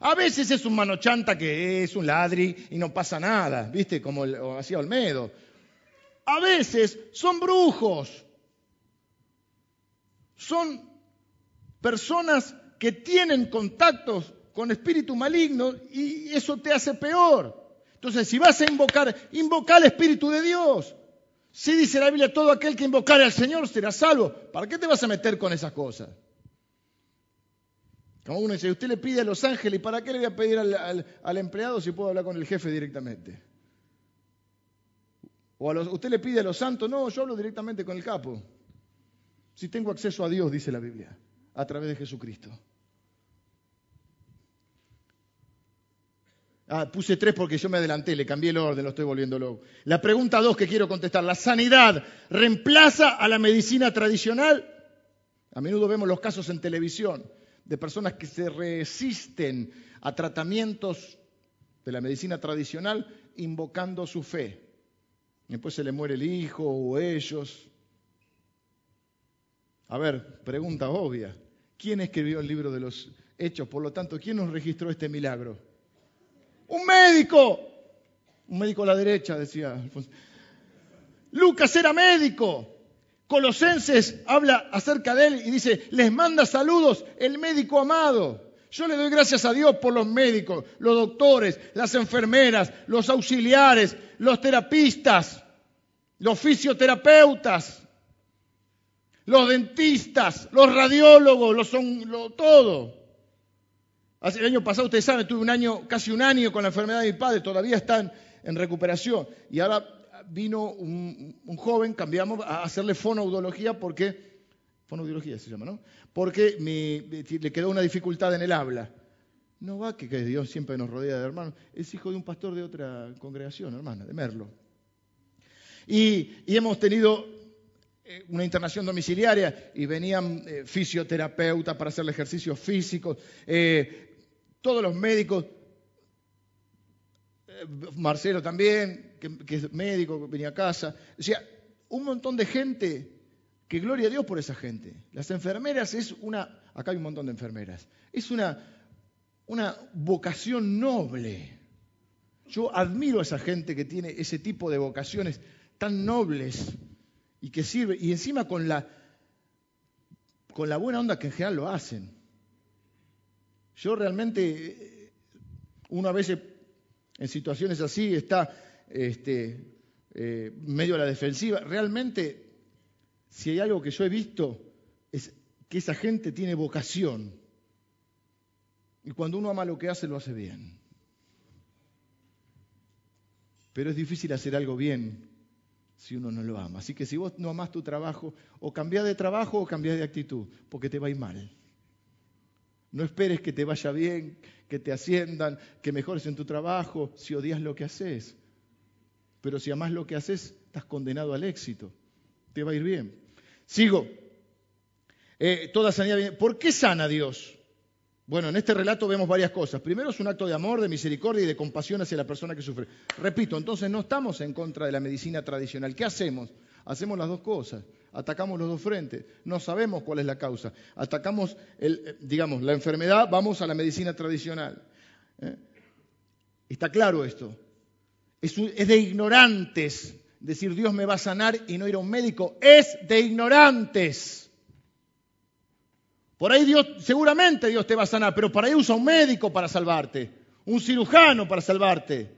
A veces es un manochanta que es un ladri y no pasa nada, ¿viste? Como hacía Olmedo. A veces son brujos. Son personas que tienen contactos con espíritu maligno y eso te hace peor. Entonces, si vas a invocar, invoca al Espíritu de Dios. Si dice la Biblia, todo aquel que invocare al Señor será salvo. ¿Para qué te vas a meter con esas cosas? Como uno dice, usted le pide a los ángeles, ¿y para qué le voy a pedir al, empleado si puedo hablar con el jefe directamente? O a usted le pide a los santos, no, yo hablo directamente con el capo. Si tengo acceso a Dios, dice la Biblia, a través de Jesucristo. Ah, puse tres porque yo me adelanté, le cambié el orden, lo estoy volviendo loco. La pregunta dos que quiero contestar, ¿la sanidad reemplaza a la medicina tradicional? A menudo vemos los casos en televisión de personas que se resisten a tratamientos de la medicina tradicional invocando su fe. Después se le muere el hijo o ellos. A ver, pregunta obvia. ¿Quién escribió el libro de los hechos? Por lo tanto, ¿quién nos registró este milagro? Un médico. Un médico a la derecha, decía Alfonso. Lucas era médico. Colosenses habla acerca de él y dice, les manda saludos el médico amado. Yo le doy gracias a Dios por los médicos, los doctores, las enfermeras, los auxiliares, los terapistas, los fisioterapeutas, los dentistas, los radiólogos, los son todo. Hace el año pasado, ustedes saben, tuve un año, casi un año con la enfermedad de mi padre, todavía están en recuperación. Y ahora vino un, joven, cambiamos a hacerle fonoaudiología porque, fonoaudiología se llama, ¿no? Porque le quedó una dificultad en el habla. No va que, Dios siempre nos rodea de hermanos. Es hijo de un pastor de otra congregación, hermana, de Merlo. Y, hemos tenido una internación domiciliaria y venían eh, fisioterapeutas para hacerle ejercicios físicos, eh, todos los médicos, Marcelo también, que, es médico, venía a casa. Decía, un montón de gente, que gloria a Dios por esa gente. Las enfermeras es una, acá hay un montón de enfermeras, es una, una vocación noble. Yo admiro a esa gente que tiene ese tipo de vocaciones tan nobles y que sirve, y encima con la, con la buena onda que en general lo hacen. Yo realmente, una vez en situaciones así está este, eh, medio a la defensiva. Realmente, si hay algo que yo he visto, es que esa gente tiene vocación. Y cuando uno ama lo que hace, lo hace bien. Pero es difícil hacer algo bien si uno no lo ama. Así que si vos no amás tu trabajo, o cambiás de trabajo o cambiás de actitud, porque te va a ir mal. No esperes que te vaya bien, que te asciendan, que mejores en tu trabajo, si odias lo que haces. Pero si amás lo que haces, estás condenado al éxito. Te va a ir bien. Sigo. Eh, toda sanidad viene. ¿Por qué sana Dios? Bueno, en este relato vemos varias cosas. Primero es un acto de amor, de misericordia y de compasión hacia la persona que sufre. Repito, entonces no estamos en contra de la medicina tradicional. ¿Qué hacemos? Hacemos las dos cosas. Atacamos los dos frentes. No sabemos cuál es la causa. Atacamos, el, digamos, la enfermedad, vamos a la medicina tradicional. ¿Eh? Está claro esto. Es, es de ignorantes decir Dios me va a sanar y no ir a un médico. Es de ignorantes. Por ahí Dios, seguramente Dios te va a sanar, pero para ahí usa un médico para salvarte, un cirujano para salvarte.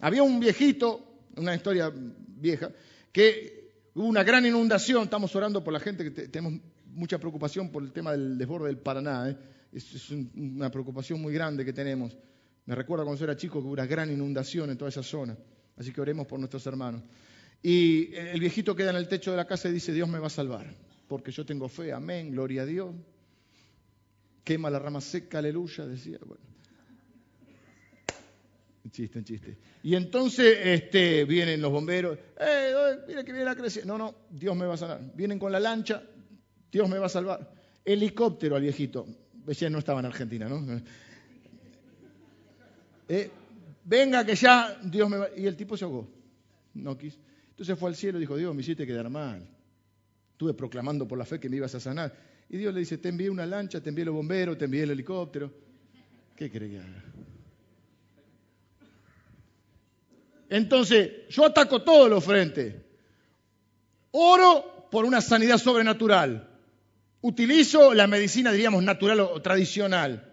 Había un viejito, una historia vieja, que hubo una gran inundación, estamos orando por la gente que tenemos mucha preocupación por el tema del desborde del Paraná, ¿eh? es, una preocupación muy grande que tenemos. Me recuerdo cuando yo era chico que hubo una gran inundación en toda esa zona, así que oremos por nuestros hermanos. Y el viejito queda en el techo de la casa y dice, Dios me va a salvar, porque yo tengo fe, amén, gloria a Dios. Quema la rama seca, aleluya, decía. Bueno. Chiste, un chiste. Y entonces este, vienen los bomberos, ¡eh, mira que viene la creciente! No, no, Dios me va a sanar. Vienen con la lancha, Dios me va a salvar. Helicóptero al viejito. Decía, no estaba en Argentina, ¿no? Eh, venga que ya Dios me va... Y el tipo se ahogó. No quiso. Entonces fue al cielo y dijo, Dios, me hiciste quedar mal. Estuve proclamando por la fe que me ibas a sanar. Y Dios le dice, te envié una lancha, te envié los bomberos, te envié el helicóptero. ¿Qué cree que haga? Entonces, yo ataco todos los frentes. Oro por una sanidad sobrenatural. Utilizo la medicina, diríamos, natural o tradicional.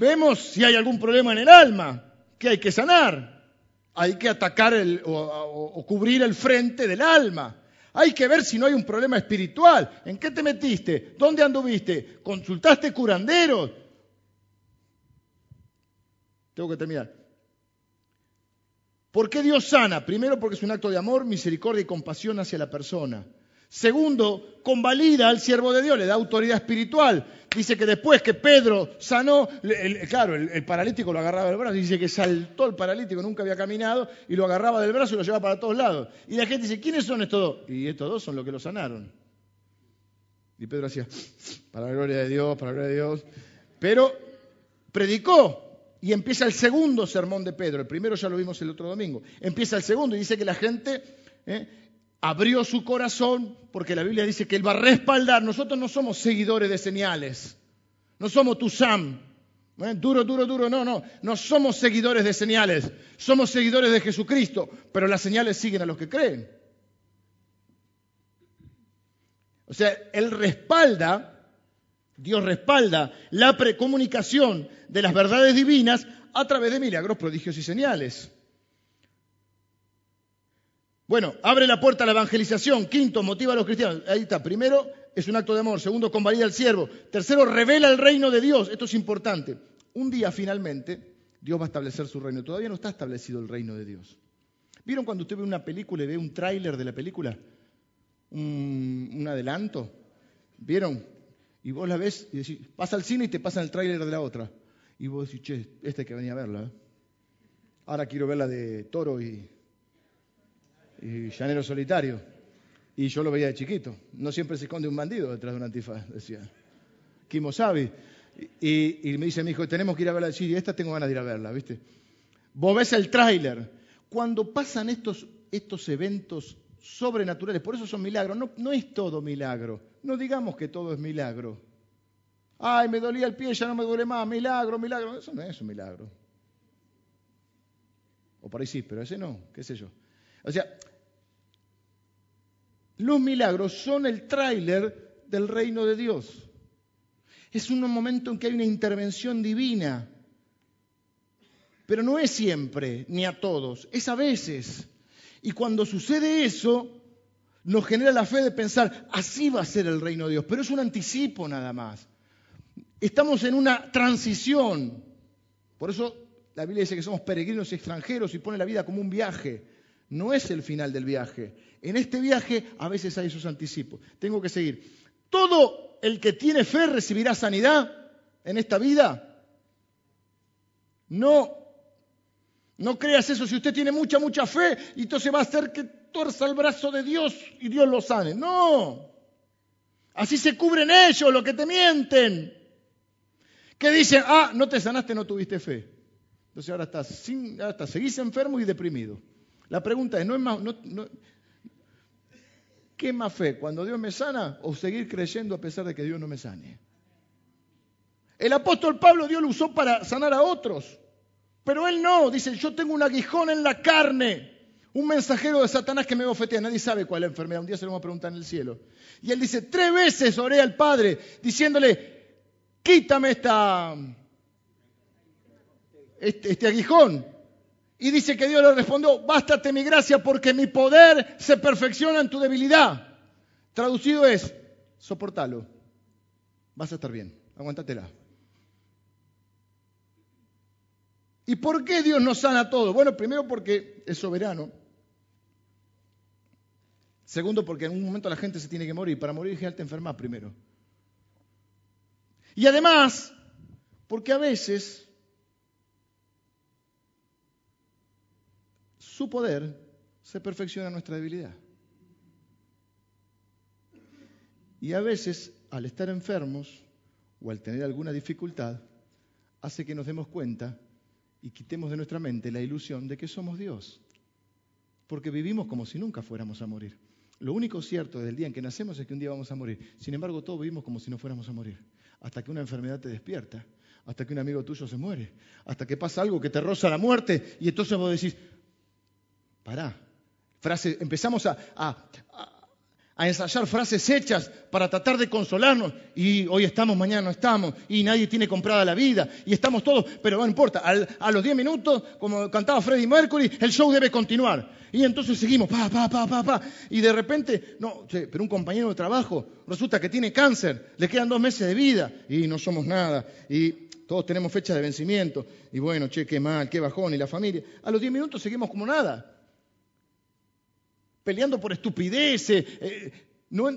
Vemos si hay algún problema en el alma que hay que sanar hay que atacar o, cubrir el frente del alma. Hay que ver si no hay un problema espiritual. ¿En qué te metiste? ¿Dónde anduviste? ¿Consultaste curanderos? Tengo que terminar. ¿Por qué Dios sana? Primero porque es un acto de amor, misericordia y compasión hacia la persona. Segundo, convalida al siervo de Dios, le da autoridad espiritual. Dice que después que Pedro sanó, claro, el, paralítico lo agarraba del brazo, dice que saltó el paralítico, nunca había caminado, y lo agarraba del brazo y lo llevaba para todos lados. Y la gente dice, ¿quiénes son estos dos? Y estos dos son los que lo sanaron. Y Pedro hacía, para la gloria de Dios, para la gloria de Dios. Pero predicó, y empieza el segundo sermón de Pedro. El primero ya lo vimos el otro domingo. Empieza el segundo y dice que la gente ¿eh? Abrió su corazón porque la Biblia dice que Él va a respaldar. Nosotros no somos seguidores de señales, no somos tu Sam. ¿eh? Duro, duro, duro, no, no, no somos seguidores de señales, somos seguidores de Jesucristo, pero las señales siguen a los que creen. O sea, Él respalda, Dios respalda la precomunicación de las verdades divinas a través de milagros, prodigios y señales. Bueno, abre la puerta a la evangelización. Quinto, motiva a los cristianos. Ahí está. Primero, es un acto de amor. Segundo, convalida al siervo. Tercero, revela el reino de Dios. Esto es importante. Un día, finalmente, Dios va a establecer su reino. Todavía no está establecido el reino de Dios. ¿Vieron cuando usted ve una película y ve un tráiler de la película? Un, adelanto. ¿Vieron? Y vos la ves y decís, pasa al cine y te pasa el tráiler de la otra. Y vos decís, che, este que venía a verla. ¿eh? Ahora quiero ver la de Toro y y llanero solitario. Y yo lo veía de chiquito. No siempre se esconde un bandido detrás de una antifaz, decía. Kimo Sabi. Y, me dice mi hijo, tenemos que ir a verla. Sí, esta tengo ganas de ir a verla, ¿viste? Vos ves el tráiler. Cuando pasan estos, estos eventos sobrenaturales, por eso son milagros, no, no es todo milagro. No digamos que todo es milagro. Ay, me dolía el pie, ya no me duele más, milagro, milagro. Eso no es un milagro. O por ahí sí, pero ese no, qué sé yo. O sea, los milagros son el tráiler del reino de Dios. Es un momento en que hay una intervención divina. Pero no es siempre, ni a todos, es a veces. Y cuando sucede eso, nos genera la fe de pensar, así va a ser el reino de Dios, pero es un anticipo nada más. Estamos en una transición. Por eso la Biblia dice que somos peregrinos y extranjeros y pone la vida como un viaje. No es el final del viaje. En este viaje a veces hay esos anticipos. Tengo que seguir. Todo el que tiene fe recibirá sanidad en esta vida. No, no creas eso. Si usted tiene mucha, mucha fe, entonces va a hacer que tuerza el brazo de Dios y Dios lo sane. No. Así se cubren ellos, los que te mienten. Que dicen, ah, no te sanaste, no tuviste fe. Entonces ahora estás, sin, ahora estás seguís enfermo y deprimido. La pregunta es, ¿no es más, ¿qué más fe? ¿Cuando Dios me sana o seguir creyendo a pesar de que Dios no me sane? El apóstol Pablo Dios lo usó para sanar a otros, pero él no, dice, yo tengo un aguijón en la carne. Un mensajero de Satanás que me bofetea, nadie sabe cuál es la enfermedad, un día se lo vamos a preguntar en el cielo. Y él dice, tres veces oré al Padre diciéndole, quítame esta, este, este, aguijón. Y dice que Dios le respondió, bástate mi gracia porque mi poder se perfecciona en tu debilidad. Traducido es, soportalo, vas a estar bien, aguántatela. ¿Y por qué Dios nos sana todo? Bueno, primero porque es soberano. Segundo, porque en un momento la gente se tiene que morir. Para morir, gente enferma primero. Y además, porque a veces su poder se perfecciona nuestra debilidad. Y a veces, al estar enfermos o al tener alguna dificultad, hace que nos demos cuenta y quitemos de nuestra mente la ilusión de que somos Dios. Porque vivimos como si nunca fuéramos a morir. Lo único cierto desde el día en que nacemos es que un día vamos a morir. Sin embargo, todos vivimos como si no fuéramos a morir. Hasta que una enfermedad te despierta, hasta que un amigo tuyo se muere, hasta que pasa algo que te roza la muerte y entonces vos decís, pará. Empezamos a, a ensayar frases hechas para tratar de consolarnos. Y hoy estamos, mañana no estamos, y nadie tiene comprada la vida, y estamos todos, pero no importa, a los 10 minutos, como cantaba Freddie Mercury, el show debe continuar. Y entonces seguimos, pa, pa, pa, pa, pa, y de repente, no, pero un compañero de trabajo resulta que tiene cáncer, le quedan dos meses de vida, y no somos nada, y todos tenemos fecha de vencimiento, y bueno, che, qué mal, qué bajón, y la familia. A los 10 minutos seguimos como nada peleando por estupideces. Eh,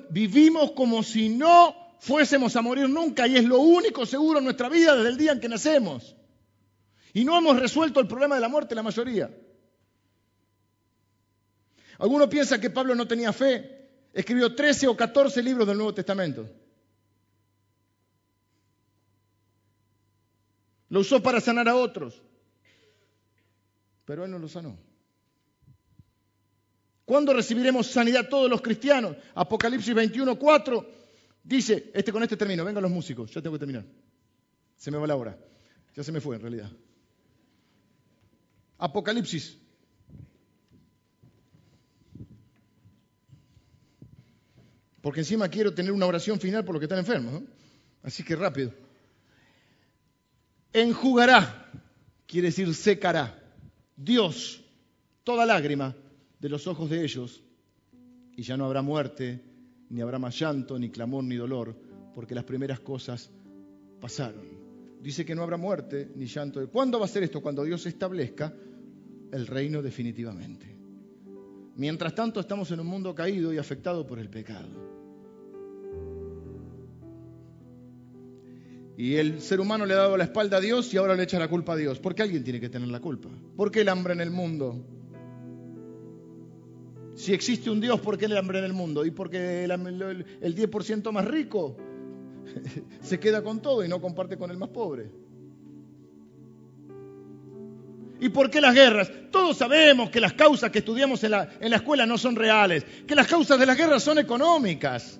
vivimos como si no fuésemos a morir nunca y es lo único seguro en nuestra vida desde el día en que nacemos. Y no hemos resuelto el problema de la muerte la mayoría. Alguno piensa que Pablo no tenía fe. Escribió 13 o 14 libros del Nuevo Testamento. Lo usó para sanar a otros. Pero él no lo sanó. ¿Cuándo recibiremos sanidad todos los cristianos? Apocalipsis 21, 4 dice, este con este término, vengan los músicos, ya tengo que terminar. Se me va la hora. Ya se me fue en realidad. Apocalipsis. Porque encima quiero tener una oración final por los que están enfermos. Así que rápido. Enjugará, quiere decir secará. Dios, toda lágrima de los ojos de ellos, y ya no habrá muerte, ni habrá más llanto, ni clamor, ni dolor, porque las primeras cosas pasaron. Dice que no habrá muerte, ni llanto. ¿Cuándo va a ser esto? Cuando Dios establezca el reino definitivamente. Mientras tanto estamos en un mundo caído y afectado por el pecado. Y el ser humano le ha dado la espalda a Dios y ahora le echa la culpa a Dios. ¿Por qué alguien tiene que tener la culpa? ¿Por qué el hambre en el mundo? Si existe un Dios, ¿por qué el hambre en el mundo? Y porque el, 10% más rico se queda con todo y no comparte con el más pobre. ¿Y por qué las guerras? Todos sabemos que las causas que estudiamos en la, en la, escuela no son reales, que las causas de las guerras son económicas.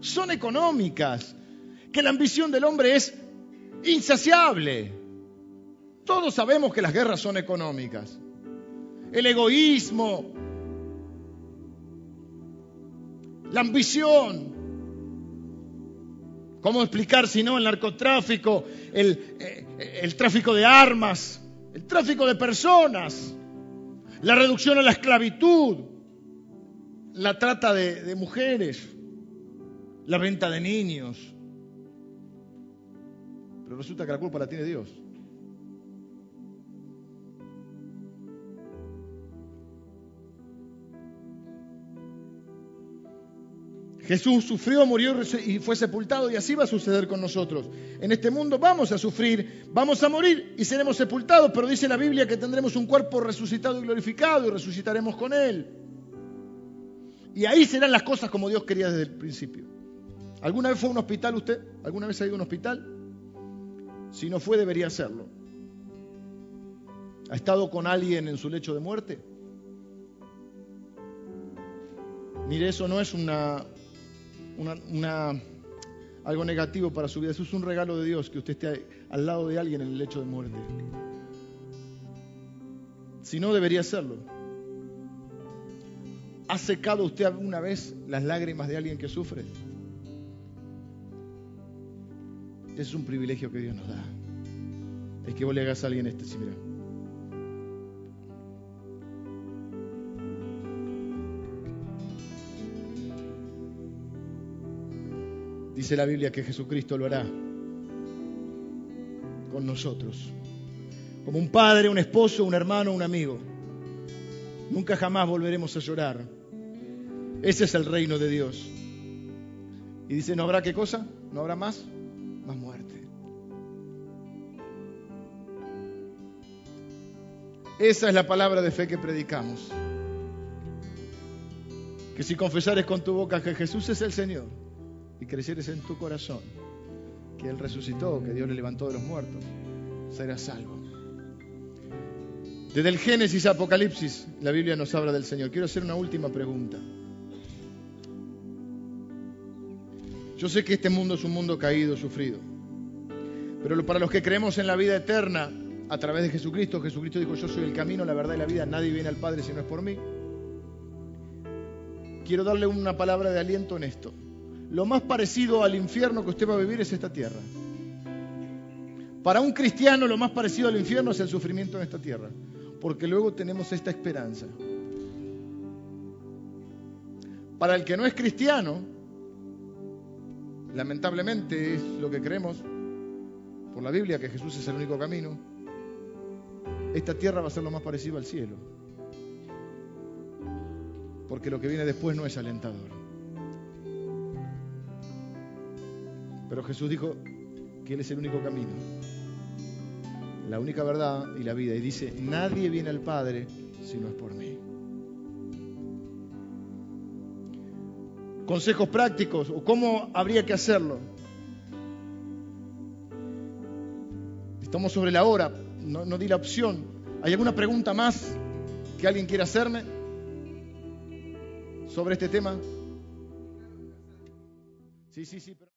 Son económicas. Que la ambición del hombre es insaciable. Todos sabemos que las guerras son económicas. El egoísmo, la ambición. ¿Cómo explicar si no el narcotráfico, el, eh, el tráfico de armas, el tráfico de personas, la reducción a la esclavitud, la trata de mujeres, la venta de niños. Pero resulta que la culpa la tiene Dios. Jesús sufrió, murió y fue sepultado y así va a suceder con nosotros. En este mundo vamos a sufrir, vamos a morir y seremos sepultados, pero dice la Biblia que tendremos un cuerpo resucitado y glorificado y resucitaremos con Él. Y ahí serán las cosas como Dios quería desde el principio. ¿Alguna vez fue a un hospital usted? ¿Alguna vez ha ido a un hospital? Si no fue, debería hacerlo. ¿Ha estado con alguien en su lecho de muerte? Mire, eso no es una, una, algo negativo para su vida. Eso es un regalo de Dios que usted esté al lado de alguien en el lecho de muerte. Si no, debería hacerlo. ¿Ha secado usted alguna vez las lágrimas de alguien que sufre? Es un privilegio que Dios nos da. Es que vos le hagas a alguien este, sí, mira. Dice la Biblia que Jesucristo lo hará con nosotros. Como un padre, un esposo, un hermano, un amigo. Nunca jamás volveremos a llorar. Ese es el reino de Dios. Y dice, ¿no habrá qué cosa? ¿No habrá más? Más muerte. Esa es la palabra de fe que predicamos. Que si confesares con tu boca que Jesús es el Señor y crecieres en tu corazón que Él resucitó, que Dios le levantó de los muertos, serás salvo. Desde el Génesis a Apocalipsis, la Biblia nos habla del Señor. Quiero hacer una última pregunta. Yo sé que este mundo es un mundo caído, sufrido. Pero para los que creemos en la vida eterna a través de Jesucristo, Jesucristo dijo, yo soy el camino, la verdad y la vida, nadie viene al Padre si no es por mí. Quiero darle una palabra de aliento en esto lo más parecido al infierno que usted va a vivir es esta tierra. Para un cristiano lo más parecido al infierno es el sufrimiento en esta tierra, porque luego tenemos esta esperanza. Para el que no es cristiano, lamentablemente es lo que creemos por la Biblia, que Jesús es el único camino, esta tierra va a ser lo más parecido al cielo, porque lo que viene después no es alentador. Pero Jesús dijo que Él es el único camino, la única verdad y la vida. Y dice, nadie viene al Padre si no es por mí. Consejos prácticos o cómo habría que hacerlo. Estamos sobre la hora, no, di la opción. ¿Hay alguna pregunta más que alguien quiera hacerme sobre este tema? Sí, sí, sí.